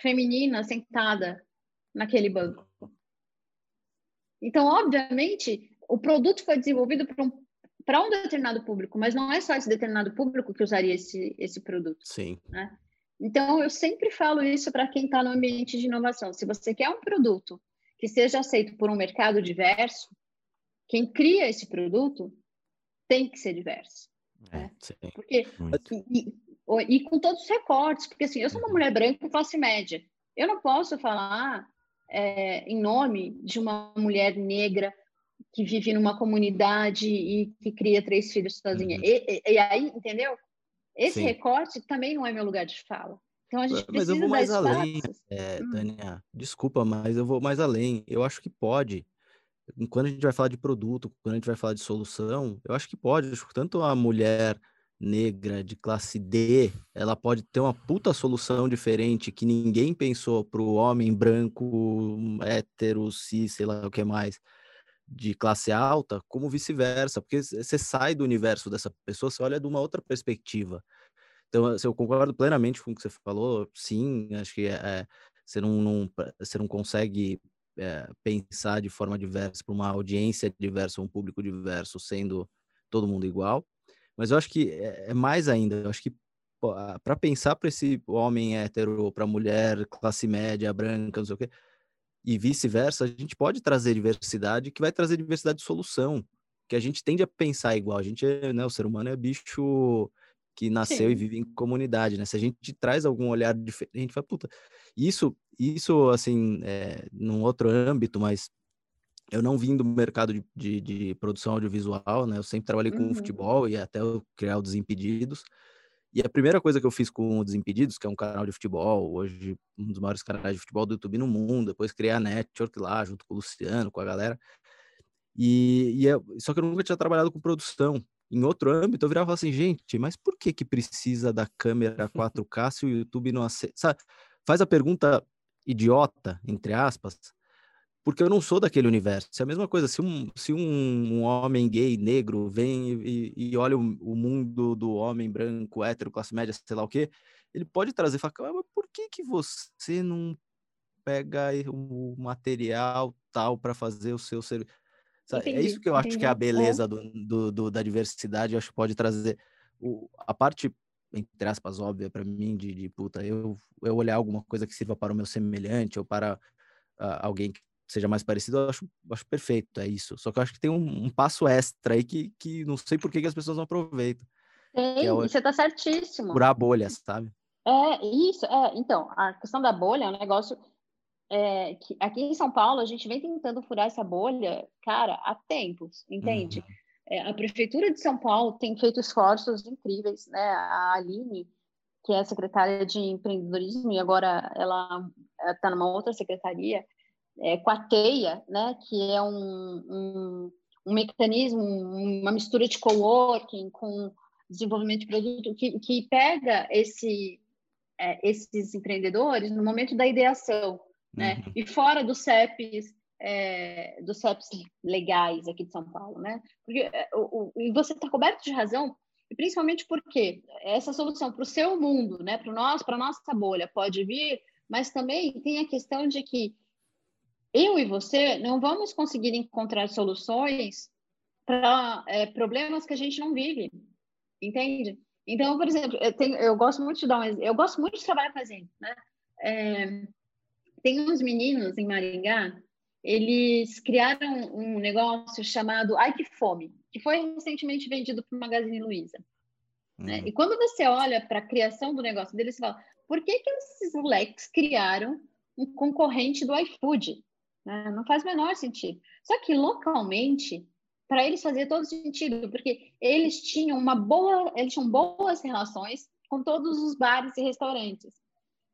feminina sentada naquele banco. Então, obviamente, o produto foi desenvolvido para um, um determinado público, mas não é só esse determinado público que usaria esse, esse produto. Sim. Então, eu sempre falo isso para quem está no ambiente de inovação. Se você quer um produto que seja aceito por um mercado diverso, quem cria esse produto tem que ser diverso. É, Sim. Porque, e, e- e com todos os recortes, porque assim, eu sou uma mulher branca classe média. Eu não posso falar é, em nome de uma mulher negra que vive numa comunidade e que cria três filhos sozinha. Uhum. E, e- aí, entendeu? Esse Sim. recorte também não é meu lugar de fala. Então a gente Mas eu precisa vou mais além. É, Hum. Tânia, desculpa, mas eu vou mais além. Eu acho que pode. Quando a gente vai falar de produto, quando a gente vai falar de solução, eu acho que pode. Acho que tanto a mulher negra de classe D, ela pode ter uma puta solução diferente que ninguém pensou para o homem branco, hétero, cis, sei lá o que mais, de classe alta, como vice-versa, porque você sai do universo dessa pessoa, você olha de uma outra perspectiva. Então, assim, eu concordo plenamente com o que você falou. Sim, acho que é, você, não, não- você não consegue é, pensar de forma diversa para uma audiência diversa, um público diverso, sendo todo mundo igual. Mas eu acho que é, é mais ainda. Eu acho que para pensar para esse homem hétero, para mulher classe média, branca, não sei o quê, e vice-versa, a gente pode trazer diversidade, que vai trazer diversidade de solução, que a gente tende a pensar igual. A gente é, né, o ser humano é bicho que nasceu e Sim. vive em comunidade, né? Se a gente traz algum olhar diferente, a gente fala, puta, isso, isso assim, é, num outro âmbito, mas eu não vim do mercado de, de, de produção audiovisual, né? Eu sempre trabalhei com Uhum. futebol e até eu criar o Desimpedidos. E a primeira coisa que eu fiz com o Desimpedidos, que é um canal de futebol, hoje um dos maiores canais de futebol do YouTube no mundo, depois criei a Network lá, junto com o Luciano, com a galera. E, e eu- só que eu nunca tinha trabalhado com produção. Em outro âmbito, eu virava e falava assim, gente, mas por que que precisa da câmera 4K se o YouTube não aceita? Sabe? faz a pergunta idiota, entre aspas, porque eu não sou daquele universo. É a mesma coisa, se um, se um, homem gay, negro, vem e, e olha o, o, mundo do homem branco, hétero, classe média, sei lá o quê, ele pode trazer e falar, mas por que, que você não pega o material tal para fazer o seu serviço? É isso que eu acho que é a beleza do, do, do, da diversidade, eu acho que pode trazer o, a parte entre aspas, óbvia para mim de, de puta, eu, eu olhar alguma coisa que sirva para o meu semelhante ou para uh, alguém que seja mais parecido, eu acho, acho perfeito, é isso. Só que eu acho que tem um, um passo extra aí que, que não sei por que, que as pessoas não aproveitam. Tem, é o, você tá certíssimo. Furar bolhas, sabe? É, isso, é, então, a questão da bolha é um negócio é, que aqui em São Paulo a gente vem tentando furar essa bolha, cara, há tempos, entende? Uhum. É, a Prefeitura de São Paulo tem feito esforços incríveis, né? A Aline, que é secretária de empreendedorismo e agora ela está numa outra secretaria, é, com a TEIA, né? Que é um, um, um mecanismo, uma mistura de coworking com desenvolvimento de produto que, que pega esse, é, esses empreendedores no momento da ideação, né? Uhum. E fora dos CEPs é, dos CEPs legais aqui de São Paulo, né? Porque é, o, o, e você está coberto de razão, principalmente porque essa solução para o seu mundo, né? Para nós, para nossa bolha, pode vir, mas também tem a questão de que eu e você não vamos conseguir encontrar soluções para é, problemas que a gente não vive, entende? Então, por exemplo, eu, tenho, eu gosto muito de dar um, eu gosto muito de trabalhar com exemplo, né? É, tem uns meninos em Maringá eles criaram um negócio chamado Ai Que Fome, que foi recentemente vendido para o Magazine Luiza. Né? Uhum. E quando você olha para a criação do negócio deles, você fala, por que, que esses moleques criaram um concorrente do iFood? Né? Não faz o menor sentido. Só que localmente, para eles fazia todo sentido, porque eles tinham uma boa, eles tinham boas relações com todos os bares e restaurantes.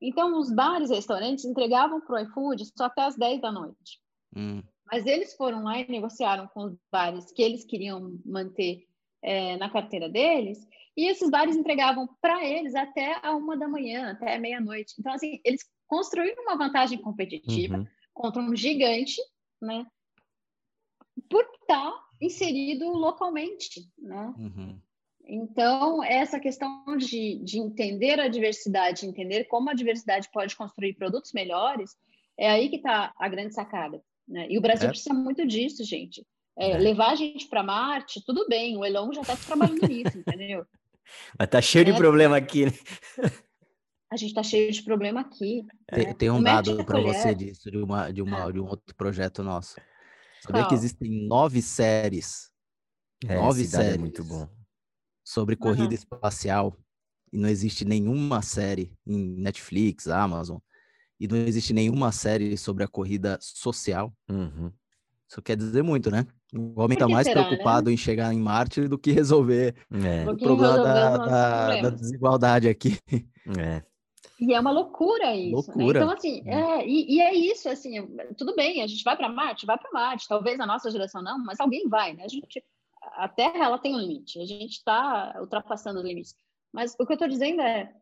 Então, os bares e restaurantes entregavam para o iFood só até as 10 da noite. Hum. Mas eles foram lá e negociaram com os bares que eles queriam manter é, na carteira deles, e esses bares entregavam para eles até a uma da manhã, até meia-noite. Então, assim, eles construíram uma vantagem competitiva uhum. contra um gigante, né? Por estar inserido localmente, né? Uhum. Então, essa questão de, de entender a diversidade, entender como a diversidade pode construir produtos melhores, é aí que está a grande sacada. Né? E o Brasil é. precisa muito disso, gente. É, é. Levar a gente para Marte, tudo bem, o Elon já está trabalhando nisso, entendeu? Mas tá cheio de é. problema aqui, né? A gente está cheio de problema aqui. Tem, né? tem um dado para você disso, de, uma, de, uma, de um outro projeto nosso. Sabia Qual? que existem nove séries. É, nove séries. muito bom. Sobre corrida uhum. espacial. E não existe nenhuma série em Netflix, Amazon, e não existe nenhuma série sobre a corrida social. Uhum. Isso quer dizer muito, né? O homem está mais será, né? preocupado né? em chegar em Marte do que resolver é. o problema da, da, da, desigualdade aqui. É. E é uma loucura isso. Né? Loucura. Né? Então, assim, hum. é, e, e, é isso, assim, tudo bem, a gente vai para Marte, vai para Marte, talvez a nossa geração não, mas alguém vai, né? A, gente, a Terra, ela tem um limite, a gente está ultrapassando os limites. Mas o que eu estou dizendo é,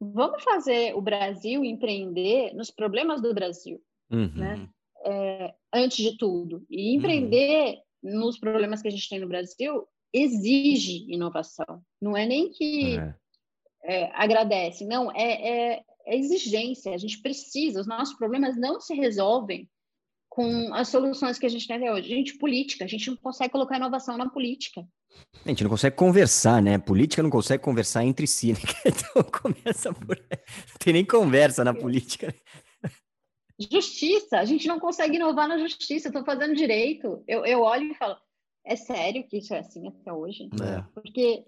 vamos fazer o Brasil empreender nos problemas do Brasil, uhum. né? É, antes de tudo. E uhum. empreender uhum. nos problemas que a gente tem no Brasil exige inovação. Não é nem que é. É, agradece, não, é, é, é exigência. A gente precisa, os nossos problemas não se resolvem com as soluções que a gente tem hoje. A gente, política, a gente não consegue colocar inovação na política. A gente não consegue conversar, né? Política não consegue conversar entre si, né? Então começa por. Não tem nem conversa na política. Justiça, a gente não consegue inovar na justiça. Estou fazendo direito. Eu, eu olho e falo, é sério que isso é assim até hoje? É. Porque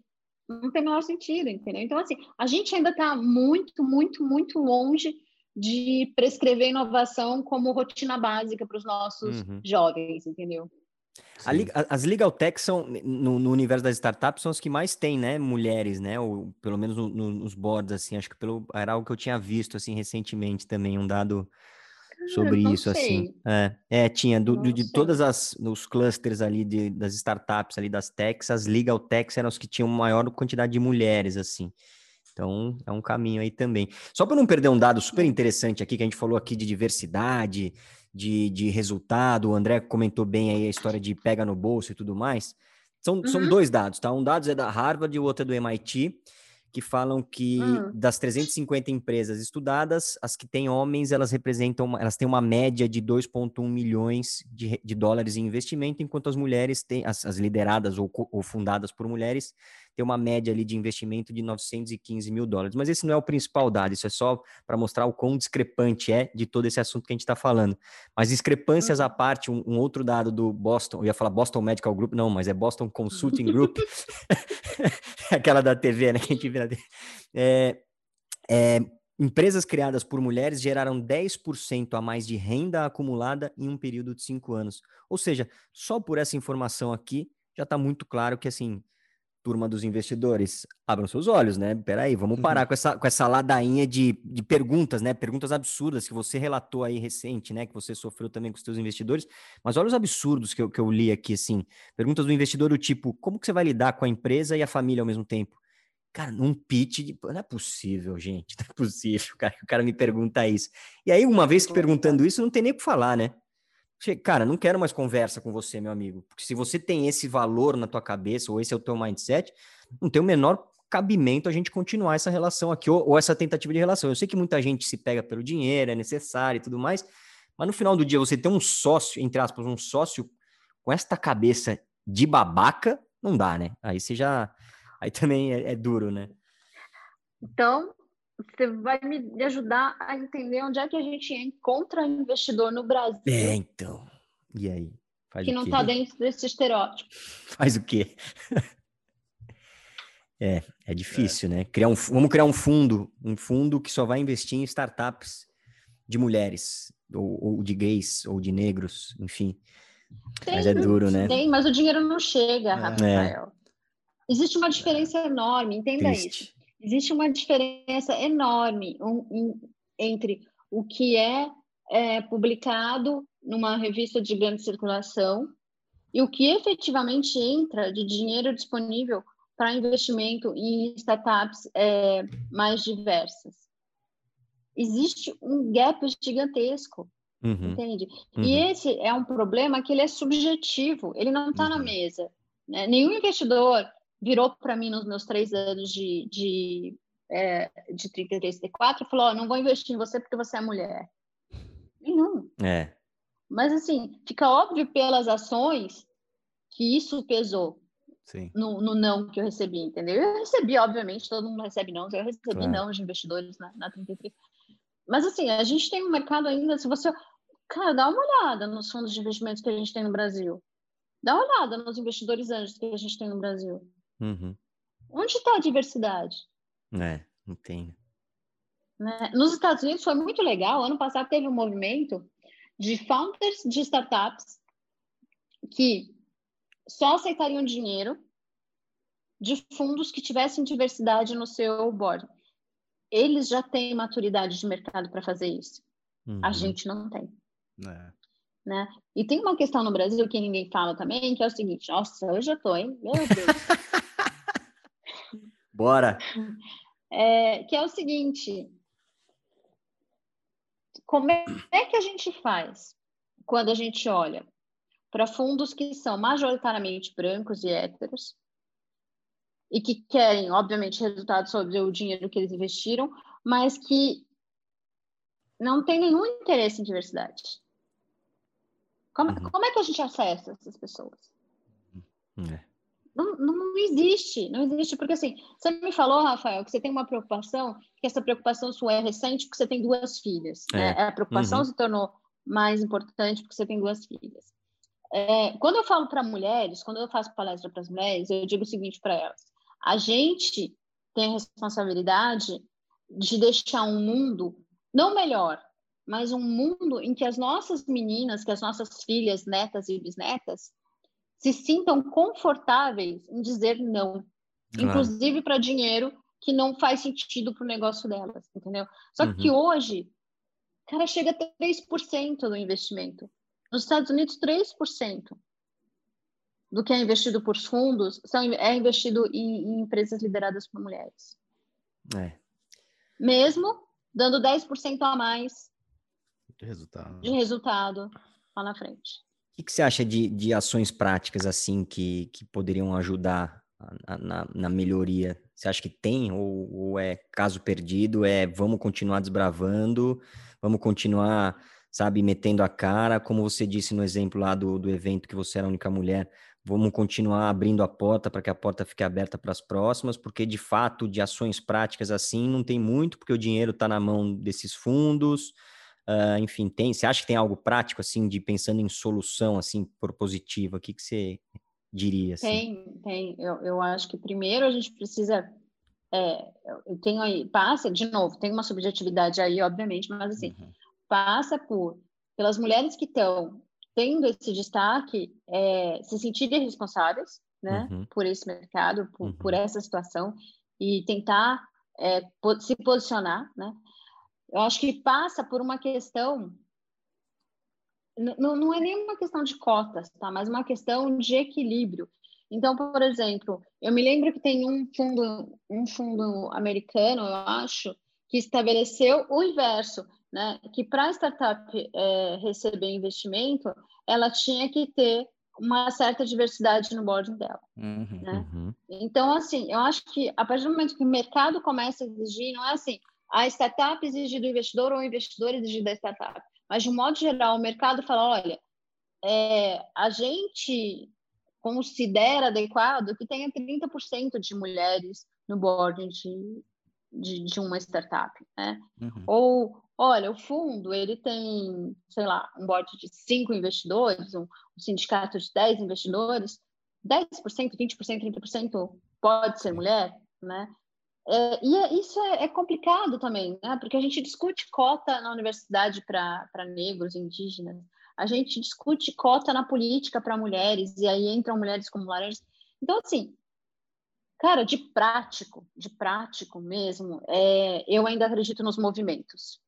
não tem o menor sentido, entendeu? Então, assim, a gente ainda está muito, muito, muito longe de prescrever inovação como rotina básica para os nossos uhum. jovens, entendeu? A, as legal tech são, no, no, universo das startups, são as que mais tem, né, mulheres, né, ou pelo menos no, no, nos boards, assim, acho que pelo, era algo que eu tinha visto, assim, recentemente também, um dado sobre isso, assim. sei. assim. É, é tinha, do, do, de todas as, os clusters ali de, das startups ali, das techs, as legal techs eram as que tinham maior quantidade de mulheres, assim. Então, é um caminho aí também. Só para não perder um dado super interessante aqui, que a gente falou aqui de diversidade, de, de resultado, o André comentou bem aí a história de pega no bolso e tudo mais. São, uhum. são dois dados, tá? Um dado é da Harvard e o outro é do MIT que falam que hum. das 350 empresas estudadas, as que têm homens, elas representam, elas têm uma média de 2,1 milhões de, de, dólares em investimento, enquanto as mulheres têm, as, as lideradas ou, ou, fundadas por mulheres, têm uma média ali de investimento de 915 mil dólares. Mas esse não é o principal dado, isso é só para mostrar o quão discrepante é de todo esse assunto que a gente está falando. Mas discrepâncias à parte, um, um, outro dado do Boston, eu ia falar Boston Medical Group, não, mas é Boston Consulting Group, aquela da TV, né, que a gente vira é, é, empresas criadas por mulheres geraram 10% a mais de renda acumulada em um período de cinco anos. Ou seja, só por essa informação aqui já está muito claro que assim, turma dos investidores, abram seus olhos, né? Peraí, vamos parar uhum. com, essa, com essa ladainha de, de perguntas, né? Perguntas absurdas que você relatou aí recente, né? Que você sofreu também com os seus investidores. Mas olha os absurdos que eu, que eu li aqui, assim. Perguntas do investidor do tipo, como que você vai lidar com a empresa e a família ao mesmo tempo? Cara, num pitch, de... não é possível, gente, não é possível, cara, o cara me pergunta isso. E aí, uma vez que perguntando isso, não tem nem o que falar, né? Cara, não quero mais conversa com você, meu amigo, porque se você tem esse valor na tua cabeça, ou esse é o teu mindset, não tem o menor cabimento a gente continuar essa relação aqui, ou, ou essa tentativa de relação. Eu sei que muita gente se pega pelo dinheiro, é necessário e tudo mais, mas no final do dia, você ter um sócio, entre aspas, um sócio com esta cabeça de babaca, não dá, né? Aí você já Aí também é, é duro, né? Então, você vai me ajudar a entender onde é que a gente encontra investidor no Brasil. É, então. E aí? Faz que não está dentro desse estereótipo. Faz o quê? é, é difícil, é. né? Criar um, vamos criar um fundo, um fundo que só vai investir em startups de mulheres, ou, ou de gays, ou de negros, enfim. Tem, mas é duro, né? Tem, mas o dinheiro não chega, é. Rafael. É. Existe uma diferença enorme, entenda Triste. isso. Existe uma diferença enorme um, um, entre o que é, é publicado numa revista de grande circulação e o que efetivamente entra de dinheiro disponível para investimento em startups é, mais diversas. Existe um gap gigantesco, uhum. entende? Uhum. E esse é um problema que ele é subjetivo, ele não está uhum. na mesa. Né? Nenhum investidor virou para mim nos meus três anos de, de, é, de 33 T4 e falou: oh, não vou investir em você porque você é mulher. Nenhum. É. Mas, assim, fica óbvio pelas ações que isso pesou no, no, não que eu recebi, entendeu? Eu recebi, obviamente, todo mundo recebe não, eu recebi claro. não de investidores na, na 33. Mas, assim, a gente tem um mercado ainda, se você. Cara, dá uma olhada nos fundos de investimentos que a gente tem no Brasil. Dá uma olhada nos investidores anjos que a gente tem no Brasil. Uhum. Onde está a diversidade? É, não tem. Né? Nos Estados Unidos foi muito legal. Ano passado teve um movimento de founders de startups que só aceitariam dinheiro de fundos que tivessem diversidade no seu board. Eles já têm maturidade de mercado para fazer isso. Uhum. A gente não tem. É. Né? E tem uma questão no Brasil que ninguém fala também, que é o seguinte: nossa, hoje eu tô, hein? Meu Deus. Bora! É, que é o seguinte: como é que a gente faz quando a gente olha para fundos que são majoritariamente brancos e héteros e que querem, obviamente, resultados sobre o dinheiro que eles investiram, mas que não tem nenhum interesse em diversidade? Como, uhum. como é que a gente acessa essas pessoas? É. Não, não existe, não existe, porque assim, você me falou, Rafael, que você tem uma preocupação, que essa preocupação sua é recente porque você tem duas filhas, é. né? A preocupação uhum. se tornou mais importante porque você tem duas filhas. É, quando eu falo para mulheres, quando eu faço palestra para as mulheres, eu digo o seguinte para elas: a gente tem a responsabilidade de deixar um mundo não melhor, mas um mundo em que as nossas meninas, que as nossas filhas, netas e bisnetas se sintam confortáveis em dizer não, claro. inclusive para dinheiro que não faz sentido para o negócio delas, entendeu? Só uhum. que hoje, cara, chega a 3% do investimento. Nos Estados Unidos, 3% do que é investido por fundos são, é investido em, em empresas lideradas por mulheres. É. Mesmo dando 10% a mais de resultado. de resultado lá na frente. O que, que você acha de, de ações práticas assim que, que poderiam ajudar na, na, melhoria? Você acha que tem ou, ou, é caso perdido? É vamos continuar desbravando, vamos continuar, sabe, metendo a cara, como você disse no exemplo lá do, do evento que você era a única mulher, vamos continuar abrindo a porta para que a porta fique aberta para as próximas, porque de fato de ações práticas assim não tem muito, porque o dinheiro está na mão desses fundos. Uh, enfim, tem. Você acha que tem algo prático assim de pensando em solução assim propositiva? O que, que você diria? Assim? Tem, tem. Eu, eu acho que primeiro a gente precisa é, eu tenho aí passa de novo tem uma subjetividade aí obviamente, mas assim uhum. passa por pelas mulheres que estão tendo esse destaque, é, se sentirem responsáveis né, uhum. por esse mercado, por, uhum. por, essa situação, e tentar é, se posicionar. Né? Eu acho que passa por uma questão. Não, não é nem uma questão de cotas, tá? mas uma questão de equilíbrio. Então, por exemplo, eu me lembro que tem um fundo, um fundo americano, eu acho, que estabeleceu o inverso né, que para a startup é, receber investimento, ela tinha que ter uma certa diversidade no board dela. Uhum, né? uhum. Então, assim, eu acho que a partir do momento que o mercado começa a exigir, não é assim, a startup exige do investidor ou o investidor exige da startup, mas de um modo geral, o mercado fala, olha, é, a gente considera adequado que tenha 30% de mulheres no board de, de, de uma startup, né? Uhum. Ou olha, o fundo ele tem, sei lá, um board de cinco investidores, um, um sindicato de 10 investidores, 10%, 20%, 30% pode ser mulher, né? É, e é, isso é, é, complicado também, né? Porque a gente discute cota na universidade para negros, indígenas, a gente discute cota na política para mulheres, e aí entram mulheres como laranjas. Então, assim, cara, de prático, de prático mesmo, é, eu ainda acredito nos movimentos.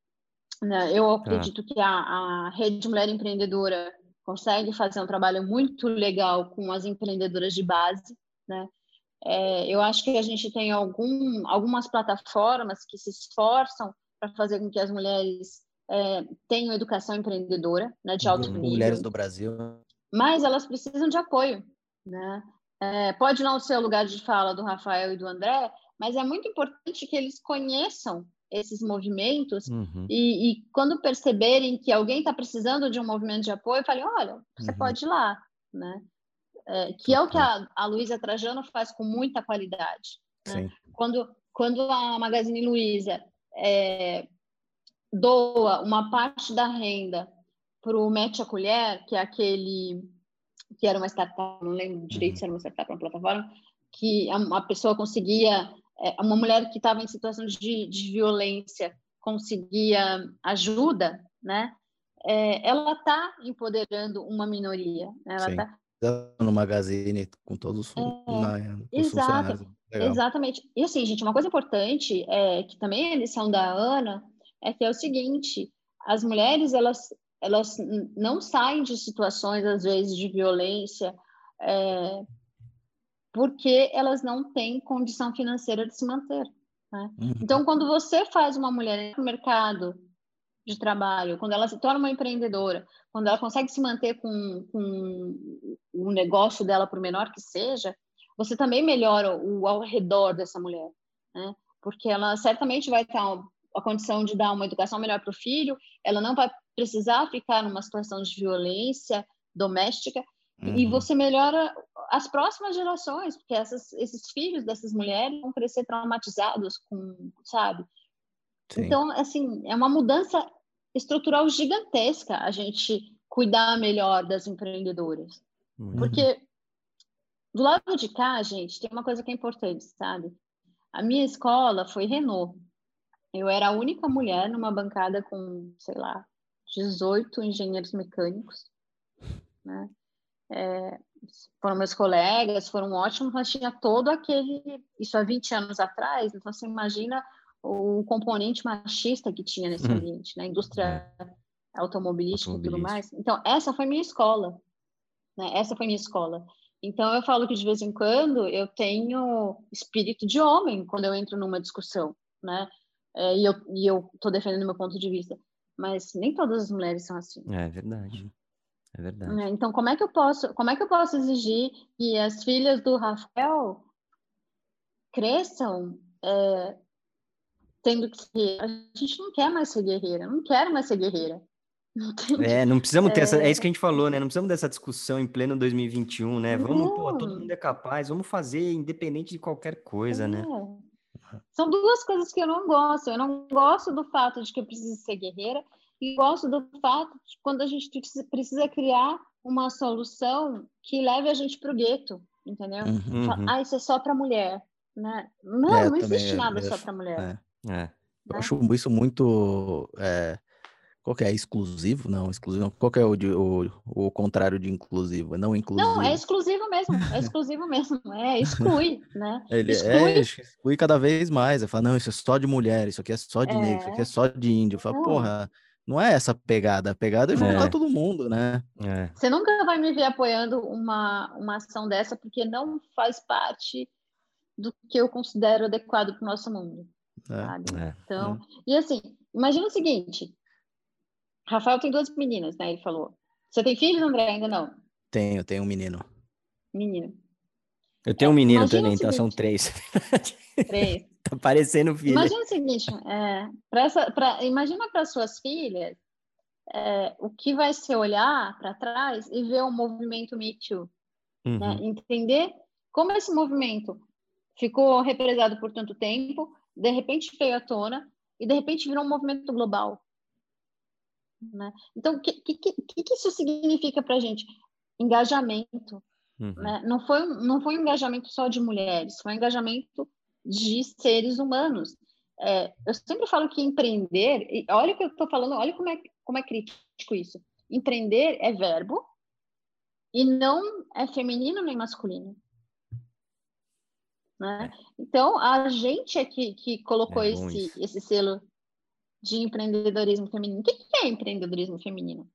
Né? Eu tá. acredito que a, a Rede Mulher Empreendedora consegue fazer um trabalho muito legal com as empreendedoras de base, né? É, eu acho que a gente tem algum, algumas plataformas que se esforçam para fazer com que as mulheres é, tenham educação empreendedora, né, de alto nível. Mulheres do Brasil. Mas elas precisam de apoio, né? É, pode não ser o lugar de fala do Rafael e do André, mas é muito importante que eles conheçam esses movimentos uhum. e, e, quando perceberem que alguém está precisando de um movimento de apoio, falem, olha, você uhum. pode ir lá, né? É, que é o que a, a Luísa Trajano faz com muita qualidade. Né? Quando, quando a Magazine Luiza é, doa uma parte da renda para o Mete a Colher, que é aquele que era uma startup, não lembro direito uhum. se era uma startup ou uma plataforma, que a, pessoa conseguia é, uma mulher que estava em situação de, de, violência conseguia ajuda, né? É, ela está empoderando uma minoria. Né? Ela Sim. No magazine com todos os, é, na, exato, Exatamente. E assim, gente, uma coisa importante é que também a lição da Ana é que é o seguinte: as mulheres elas elas não saem de situações às vezes de violência é, porque elas não têm condição financeira de se manter. Né? Uhum. Então, quando você faz uma mulher no mercado de trabalho, quando ela se torna uma empreendedora, quando ela consegue se manter com, com o negócio dela, por menor que seja, você também melhora o ao redor dessa mulher, né? Porque ela certamente vai ter a condição de dar uma educação melhor para o filho, ela não vai precisar ficar numa situação de violência doméstica, uhum. e você melhora as próximas gerações, porque essas, esses filhos dessas mulheres vão crescer traumatizados com, sabe? Sim. Então, assim, é uma mudança estrutural gigantesca a gente cuidar melhor das empreendedoras. Uhum. Porque do lado de cá, gente, tem uma coisa que é importante, sabe? A minha escola foi Renault. Eu era a única mulher numa bancada com, sei lá, 18 engenheiros mecânicos, né? É, foram meus colegas, foram ótimos, mas tinha todo aquele, isso há 20 anos atrás, então você imagina o componente machista que tinha nesse uhum. ambiente, né? Indústria é. automobilística e tudo mais. Então, essa foi minha escola, né? Essa foi minha escola. Então, eu falo que de vez em quando eu tenho espírito de homem quando eu entro numa discussão, né? É, e eu e eu tô defendendo meu ponto de vista, mas nem todas as mulheres são assim. É verdade. É verdade. Né? Então, como é que eu posso, como é que eu posso exigir que as filhas do Rafael cresçam é, tendo que. A gente não quer mais ser guerreira, não quero mais ser guerreira. É, não precisamos ter é... essa. É isso que a gente falou, né? Não precisamos dessa discussão em pleno 2021, né? Vamos, pô, todo mundo é capaz, vamos fazer independente de qualquer coisa, é. né? São duas coisas que eu não gosto. Eu não gosto do fato de que eu preciso ser guerreira e gosto do fato de quando a gente precisa criar uma solução que leve a gente para o gueto, entendeu? Uhum. Ah, isso é só para mulher, né? Não, é, não existe nada só para mulher. É. é. Eu né? acho isso muito é, qual que é? Exclusivo? Não, exclusivo. Qual que é o, de, o, o contrário de inclusivo? Não inclusivo. Não, é exclusivo mesmo. É exclusivo mesmo. É, exclui, né? Ele exclui. É, exclui cada vez mais. Ele fala, não, isso é só de mulher, isso aqui é só de é. negro, isso aqui é só de índio. Fala, porra, não é essa pegada. A pegada é juntar é. todo mundo, né? É. Você nunca vai me ver apoiando uma, uma ação dessa, porque não faz parte do que eu considero adequado para o nosso mundo. É. é. Então, e assim, imagina o seguinte, Rafael tem duas meninas, né? Ele falou. Você tem filhos, André? Ainda não? Tenho, tenho um menino. Menino. Eu tenho um é, menino também, então são três. Três. tá parecendo filho. Imagina o seguinte, é, pra essa, pra, imagina para suas filhas é, o que vai ser olhar para trás e ver o movimento Me Too. Né? Uhum. Né? Entender como esse movimento ficou represado por tanto tempo, de repente veio à tona e de repente virou um movimento global. Né? Então, o que, que, que, isso significa para a gente? Engajamento. Uhum. Né? Não, foi, não foi um engajamento só de mulheres, foi um engajamento de seres humanos. É, eu sempre falo que empreender, e olha o que eu estou falando, olha como é, como é crítico isso. Empreender é verbo e não é feminino nem masculino. Né? É. Então, a gente é que, que colocou é esse, esse selo de empreendedorismo feminino. O que é empreendedorismo feminino?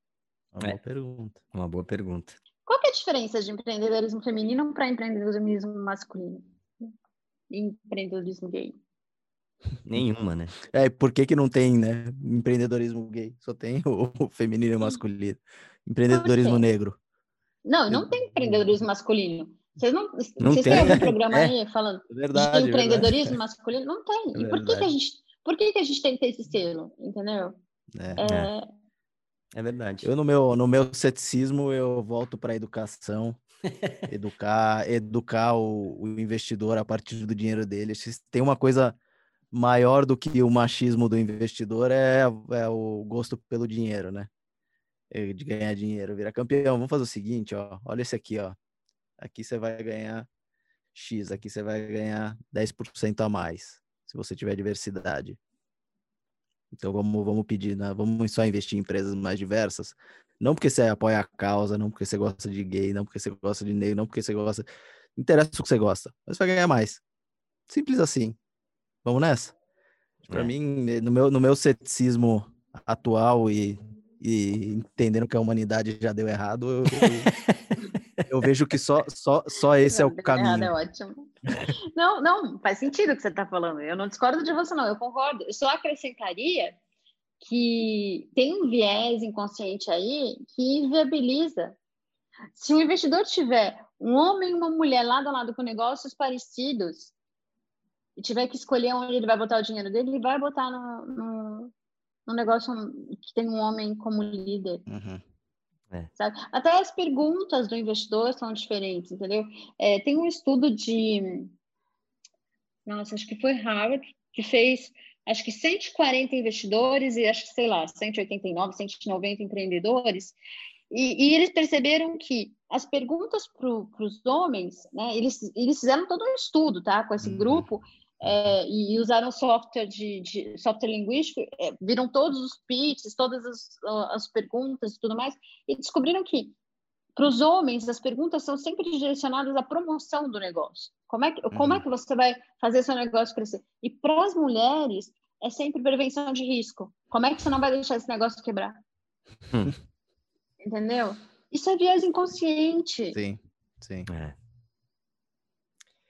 Uma boa é. pergunta. Uma boa pergunta. Qual é a diferença de empreendedorismo feminino para empreendedorismo masculino? E empreendedorismo gay? Nenhuma, né? É, por que, que não tem, né? Empreendedorismo gay? Só tem o, o feminino e o masculino. Empreendedorismo negro. Não, não tem empreendedorismo masculino. Vocês não, não vocês tem. têm algum programa é. aí falando verdade, de empreendedorismo verdade. masculino? Não tem. E por que, que a gente por que, que a gente tem que ter esse selo, entendeu? É, é... é verdade. Eu, no meu, no meu ceticismo, eu volto para a educação, educar, educar o, o, investidor a partir do dinheiro dele. Tem uma coisa maior do que o machismo do investidor, é, é o gosto pelo dinheiro, né? É, de ganhar dinheiro, virar campeão. Vamos fazer o seguinte, ó. Olha esse aqui, ó. Aqui você vai ganhar X, aqui você vai ganhar 10% a mais se você tiver diversidade. Então vamos, vamos pedir, né? vamos só investir em empresas mais diversas. Não porque você apoia a causa, não porque você gosta de gay, não porque você gosta de negro, não porque você gosta. Interessa o que você gosta, mas você vai ganhar mais. Simples assim. Vamos nessa? Para é. mim, eh, no meu, no meu ceticismo atual e, e entendendo que a humanidade já deu errado, eu, eu, eu vejo que só, só, só esse é o caminho. É ótimo. Não, não, faz sentido o que você está falando. Eu não discordo de você, não, eu concordo. Eu só acrescentaria que tem um viés inconsciente aí que viabiliza. Se um investidor tiver um homem e uma mulher lado a lado com negócios parecidos e tiver que escolher onde ele vai botar o dinheiro dele, ele vai botar no, no, no negócio que tem um homem como líder. Uhum. É. Até as perguntas do investidor são diferentes, entendeu? É, tem um estudo de. Nossa, acho que foi Harvard, que fez acho que 140 investidores e acho que, sei lá, 189, 190 empreendedores. E, e eles perceberam que as perguntas para os homens, né, eles, eles fizeram todo um estudo tá, com esse uhum. grupo é, e usaram software de, de software linguístico, é, viram todos os pitches, todas as, as perguntas e tudo mais, e descobriram que para os homens as perguntas são sempre direcionadas à promoção do negócio. Como é que, uhum. como é que você vai fazer seu negócio crescer? E para as mulheres é sempre prevenção de risco. Como é que você não vai deixar esse negócio quebrar? Entendeu? Isso é viés inconsciente. Sim, sim. É.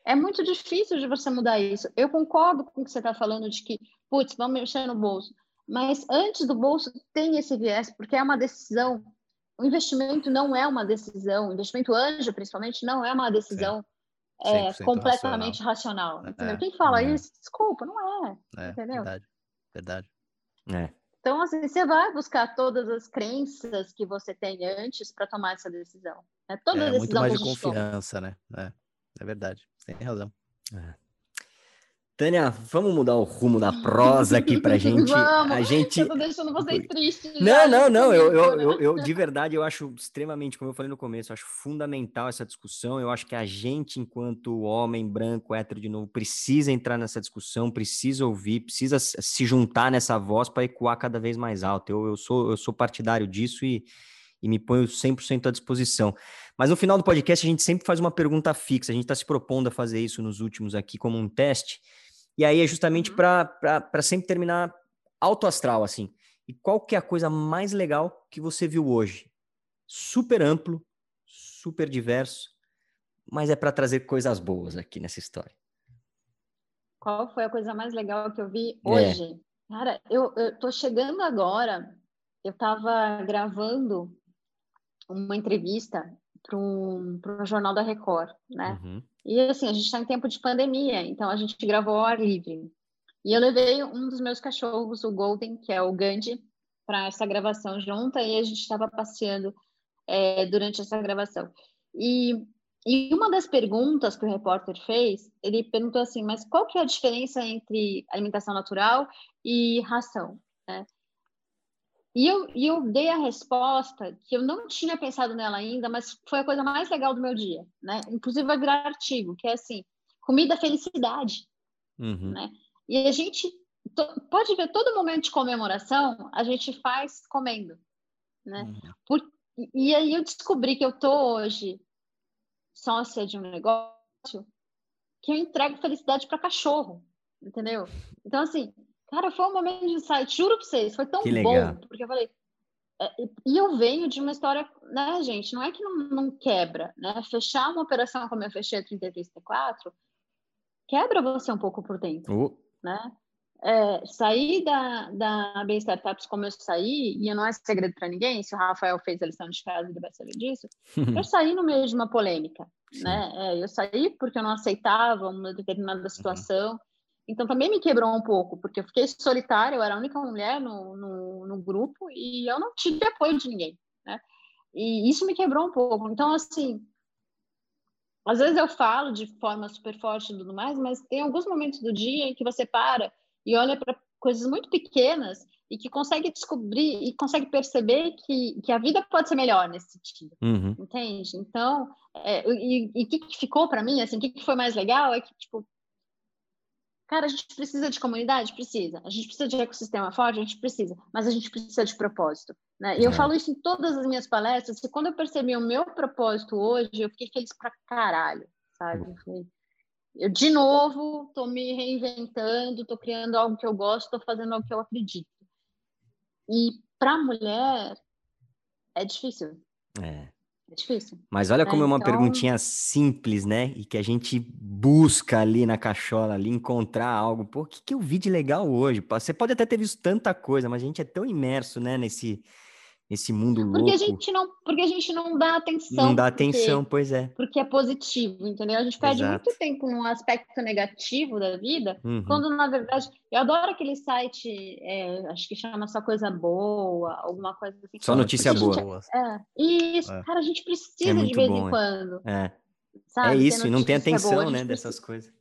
É muito difícil de você mudar isso. Eu concordo com o que você está falando de que, putz, vamos mexer no bolso. Mas antes do bolso tem esse viés, porque é uma decisão. O investimento não é uma decisão. O investimento anjo, principalmente, não é uma decisão é, completamente racional. racional é, Quem fala é. isso, desculpa, não é. é entendeu? Verdade. Verdade. É. Então, assim, você vai buscar todas as crenças que você tem antes para tomar essa decisão. É toda é, decisão muito mais de confiança, toma. né? É, é verdade. Tem razão. É. Tânia, vamos mudar o rumo da prosa aqui pra gente. vamos, a gente. Eu tô deixando vocês tristes. Não, não, não. Eu, eu, eu, eu, de verdade, eu acho extremamente, como eu falei no começo, eu acho fundamental essa discussão. Eu acho que a gente, enquanto homem branco, hétero de novo, precisa entrar nessa discussão, precisa ouvir, precisa se juntar nessa voz para ecoar cada vez mais alto. Eu, eu, sou, eu sou partidário disso e, e me ponho 100% à disposição. Mas no final do podcast, a gente sempre faz uma pergunta fixa. A gente está se propondo a fazer isso nos últimos aqui como um teste. E aí é justamente uhum. para sempre terminar alto astral, assim. E qual que é a coisa mais legal que você viu hoje? Super amplo, super diverso, mas é para trazer coisas boas aqui nessa história. Qual foi a coisa mais legal que eu vi é. hoje? É. Cara, eu, eu tô chegando agora, eu estava gravando uma entrevista para um, um jornal da Record, né? Uhum. E assim, a gente está em tempo de pandemia, então a gente gravou ao ar livre. E eu levei um dos meus cachorros, o Golden, que é o Gandhi, para essa gravação junta, e a gente estava passeando é, durante essa gravação. E, e uma das perguntas que o repórter fez, ele perguntou assim, mas qual que é a diferença entre alimentação natural e ração? Né? E eu, e eu dei a resposta que eu não tinha pensado nela ainda, mas foi a coisa mais legal do meu dia, né? Inclusive vai virar artigo, que é assim, comida felicidade, uhum. né? E a gente pode ver todo momento de comemoração, a gente faz comendo, né? Uhum. Por, e aí eu descobri que eu tô hoje sócia de um negócio que eu entrego felicidade para cachorro, entendeu? Então assim, Cara, foi um momento de insight, juro pra vocês, foi tão bom, porque eu falei. É, e eu venho de uma história, né, gente? Não é que não, não quebra, né? Fechar uma operação como eu fechei a 33T4 quebra você um pouco por dentro, uh. né? É, sair da, da Bem Startups como eu saí, e não é segredo para ninguém, se o Rafael fez a lição de casa, ele vai saber disso, eu saí no meio de uma polêmica, Sim. né? É, eu saí porque eu não aceitava uma determinada situação, uhum. Então também me quebrou um pouco, porque eu fiquei solitária, eu era a única mulher no, no, no grupo e eu não tive apoio de ninguém, né? E isso me quebrou um pouco. Então, assim, às vezes eu falo de forma super forte e tudo mais, mas tem alguns momentos do dia em que você para e olha para coisas muito pequenas e que consegue descobrir e consegue perceber que, que a vida pode ser melhor nesse sentido, uhum. entende? Então, é, e o que, ficou para mim, assim, o que, que foi mais legal é que, tipo, Cara, a gente precisa de comunidade? Precisa. A gente precisa de ecossistema forte? A gente precisa. Mas a gente precisa de propósito. Né? E eu é. falo isso em todas as minhas palestras, e quando eu percebi o meu propósito hoje, eu fiquei feliz pra caralho, sabe? Eu, de novo, tô me reinventando, tô criando algo que eu gosto, tô fazendo algo que eu acredito. E para mulher, é difícil. É. É difícil. Mas olha como é, é uma então... perguntinha simples, né? E que a gente busca ali na cachola, ali, encontrar algo. Pô, o que, que eu vi de legal hoje? Você pode até ter visto tanta coisa, mas a gente é tão imerso, né, nesse, esse mundo louco. Porque a gente não, porque a gente não dá atenção. Não dá atenção, porque, pois é. Porque é positivo, entendeu? A gente perde Exato. muito tempo num aspecto negativo da vida, uhum. quando na verdade, eu adoro aquele site, é, acho que chama só coisa boa, alguma coisa assim. Só notícia boa. é, isso, é. cara, a gente precisa é de vez bom, em é. quando. É. Sabe, é isso, e não tem atenção, boa, né, dessas coisas.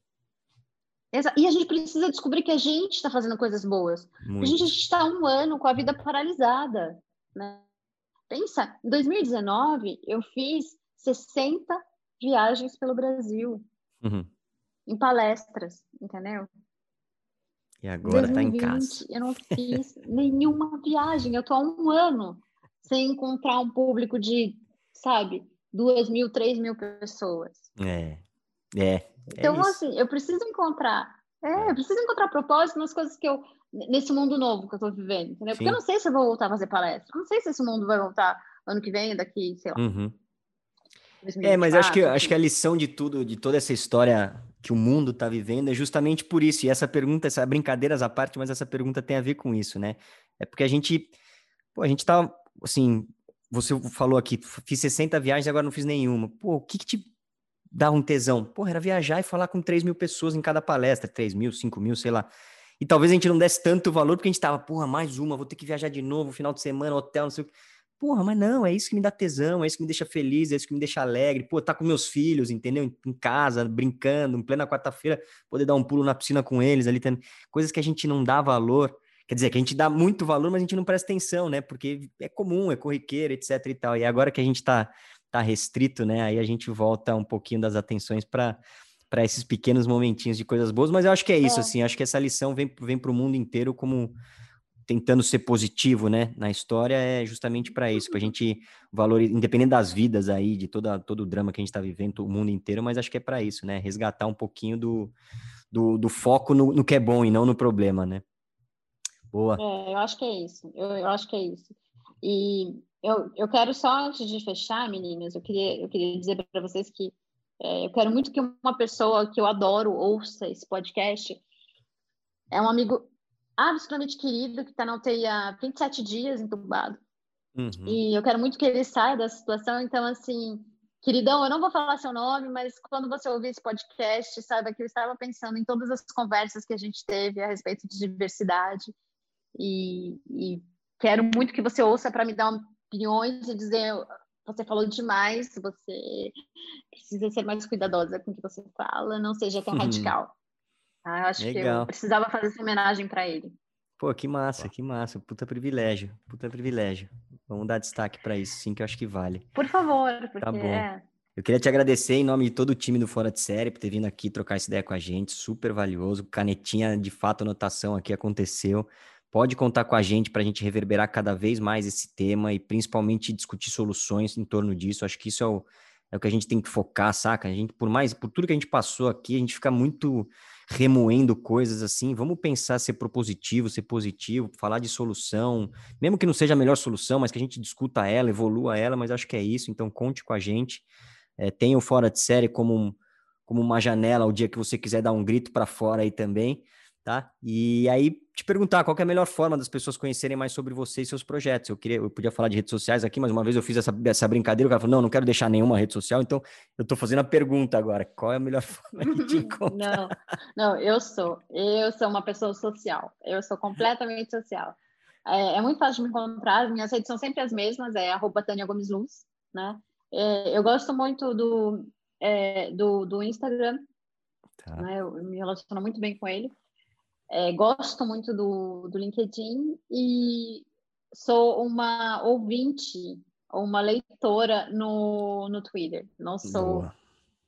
E a gente precisa descobrir que a gente está fazendo coisas boas. Muito. A gente está um ano com a vida paralisada. Né? Pensa, em 2019 eu fiz 60 viagens pelo Brasil, uhum. em palestras, entendeu? E agora está em casa. Eu não fiz nenhuma viagem. Eu estou há um ano sem encontrar um público de, sabe, duas mil, três mil pessoas. É, é. é então, é assim, eu preciso encontrar. É, eu preciso encontrar propósito nas coisas que eu nesse mundo novo que eu estou vivendo, entendeu? Sim. Porque eu não sei se eu vou voltar a fazer palestra, eu não sei se esse mundo vai voltar ano que vem, daqui, sei lá. Uhum. É, mas acho que, acho que a lição de tudo, de toda essa história que o mundo está vivendo é justamente por isso. E essa pergunta, essa brincadeiras à parte, mas essa pergunta tem a ver com isso, né? É porque a gente, pô, a gente tá, assim, você falou aqui, fiz 60 viagens e agora não fiz nenhuma. Pô, o que, que te dá um tesão? Pô, era viajar e falar com 3 mil pessoas em cada palestra, 3 mil, 5 mil, sei lá. E talvez a gente não desse tanto valor porque a gente tava, porra, mais uma, vou ter que viajar de novo, final de semana, hotel, não sei o que. Porra, mas não, é isso que me dá tesão, é isso que me deixa feliz, é isso que me deixa alegre. Pô, tá com meus filhos, entendeu? Em casa, brincando, em plena quarta-feira, poder dar um pulo na piscina com eles ali, também. coisas que a gente não dá valor. Quer dizer, que a gente dá muito valor, mas a gente não presta atenção, né? Porque é comum, é corriqueiro, etc e tal. E agora que a gente tá, tá restrito, né? Aí a gente volta um pouquinho das atenções para para esses pequenos momentinhos de coisas boas, mas eu acho que é isso, é. assim, acho que essa lição vem, vem para o mundo inteiro como tentando ser positivo, né, na história é justamente para isso, para a gente valorizar, independente das vidas aí, de toda, todo o drama que a gente está vivendo, o mundo inteiro, mas acho que é para isso, né, resgatar um pouquinho do, do, do foco no, no, que é bom e não no problema, né. Boa. É, eu acho que é isso, eu, eu acho que é isso. E eu, eu quero só, antes de fechar, meninas, eu queria, eu queria dizer para vocês que é, eu quero muito que uma pessoa que eu adoro ouça esse podcast. É um amigo absolutamente querido, que está na UTI há 27 dias entubado. Uhum. E eu quero muito que ele saia da situação. Então, assim, queridão, eu não vou falar seu nome, mas quando você ouvir esse podcast, saiba que eu estava pensando em todas as conversas que a gente teve a respeito de diversidade. E, e quero muito que você ouça para me dar opiniões e dizer você falou demais, você precisa ser mais cuidadosa com o que você fala, não seja tão uhum. radical. Ah, eu acho Legal. que eu precisava fazer essa homenagem para ele. Pô, que massa, que massa. Puta privilégio, puta privilégio. Vamos dar destaque para isso, sim, que eu acho que vale. Por favor, tá porque... Tá bom. É... Eu queria te agradecer em nome de todo o time do Fora de Série por ter vindo aqui trocar essa ideia com a gente, super valioso. Canetinha, de fato, anotação aqui aconteceu. Pode contar com a gente para a gente reverberar cada vez mais esse tema e principalmente discutir soluções em torno disso. Acho que isso é o, é o que a gente tem que focar, saca? A gente, por mais, por tudo que a gente passou aqui, a gente fica muito remoendo coisas assim. Vamos pensar ser propositivo, ser positivo, falar de solução, mesmo que não seja a melhor solução, mas que a gente discuta ela, evolua ela, mas acho que é isso. Então conte com a gente. É, tenha o Fora de Série como, um, como uma janela o dia que você quiser dar um grito para fora aí também tá? E aí te perguntar qual é a melhor forma das pessoas conhecerem mais sobre você e seus projetos. Eu queria, eu podia falar de redes sociais aqui, mas uma vez eu fiz essa, essa brincadeira, o cara falou, não, não quero deixar nenhuma rede social, então eu estou fazendo a pergunta agora, qual é a melhor forma de te encontrar? não, não, eu sou, eu sou uma pessoa social, eu sou completamente social. É, é muito fácil de me encontrar, minhas redes são sempre as mesmas, é arroba Tânia Gomes Luz, né? É, eu gosto muito do, é, do, do Instagram, tá. né? eu me relaciono muito bem com ele. É, gosto muito do, do LinkedIn e sou uma ouvinte ou uma leitora no, no Twitter. Não sou Boa.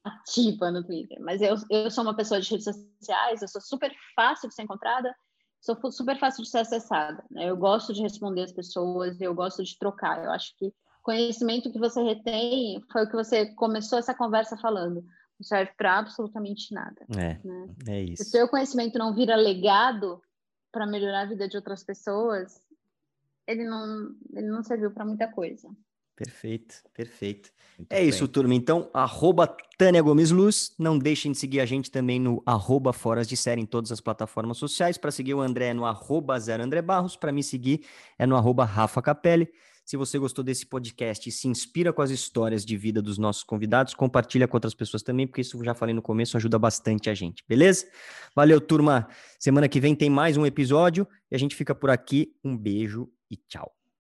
ativa no Twitter, mas eu, eu sou uma pessoa de redes sociais, eu sou super fácil de ser encontrada, sou super fácil de ser acessada. Né? Eu gosto de responder as pessoas, eu gosto de trocar. Eu acho que conhecimento que você retém foi o que você começou essa conversa falando não serve para absolutamente nada. É, né? é isso. Se o seu conhecimento não vira legado para melhorar a vida de outras pessoas, ele não, ele não serviu para muita coisa. Perfeito, perfeito. Muito é bem. isso, turma. Então, arroba Tânia Gomes Luz. Não deixem de seguir a gente também no arroba Foras de Série em todas as plataformas sociais. Para seguir o André é no arroba Zero André Barros. Para me seguir é no arroba Rafa Capelli. Se você gostou desse podcast e se inspira com as histórias de vida dos nossos convidados, compartilha com outras pessoas também, porque isso já falei no começo, ajuda bastante a gente, beleza? Valeu, turma. Semana que vem tem mais um episódio e a gente fica por aqui. Um beijo e tchau.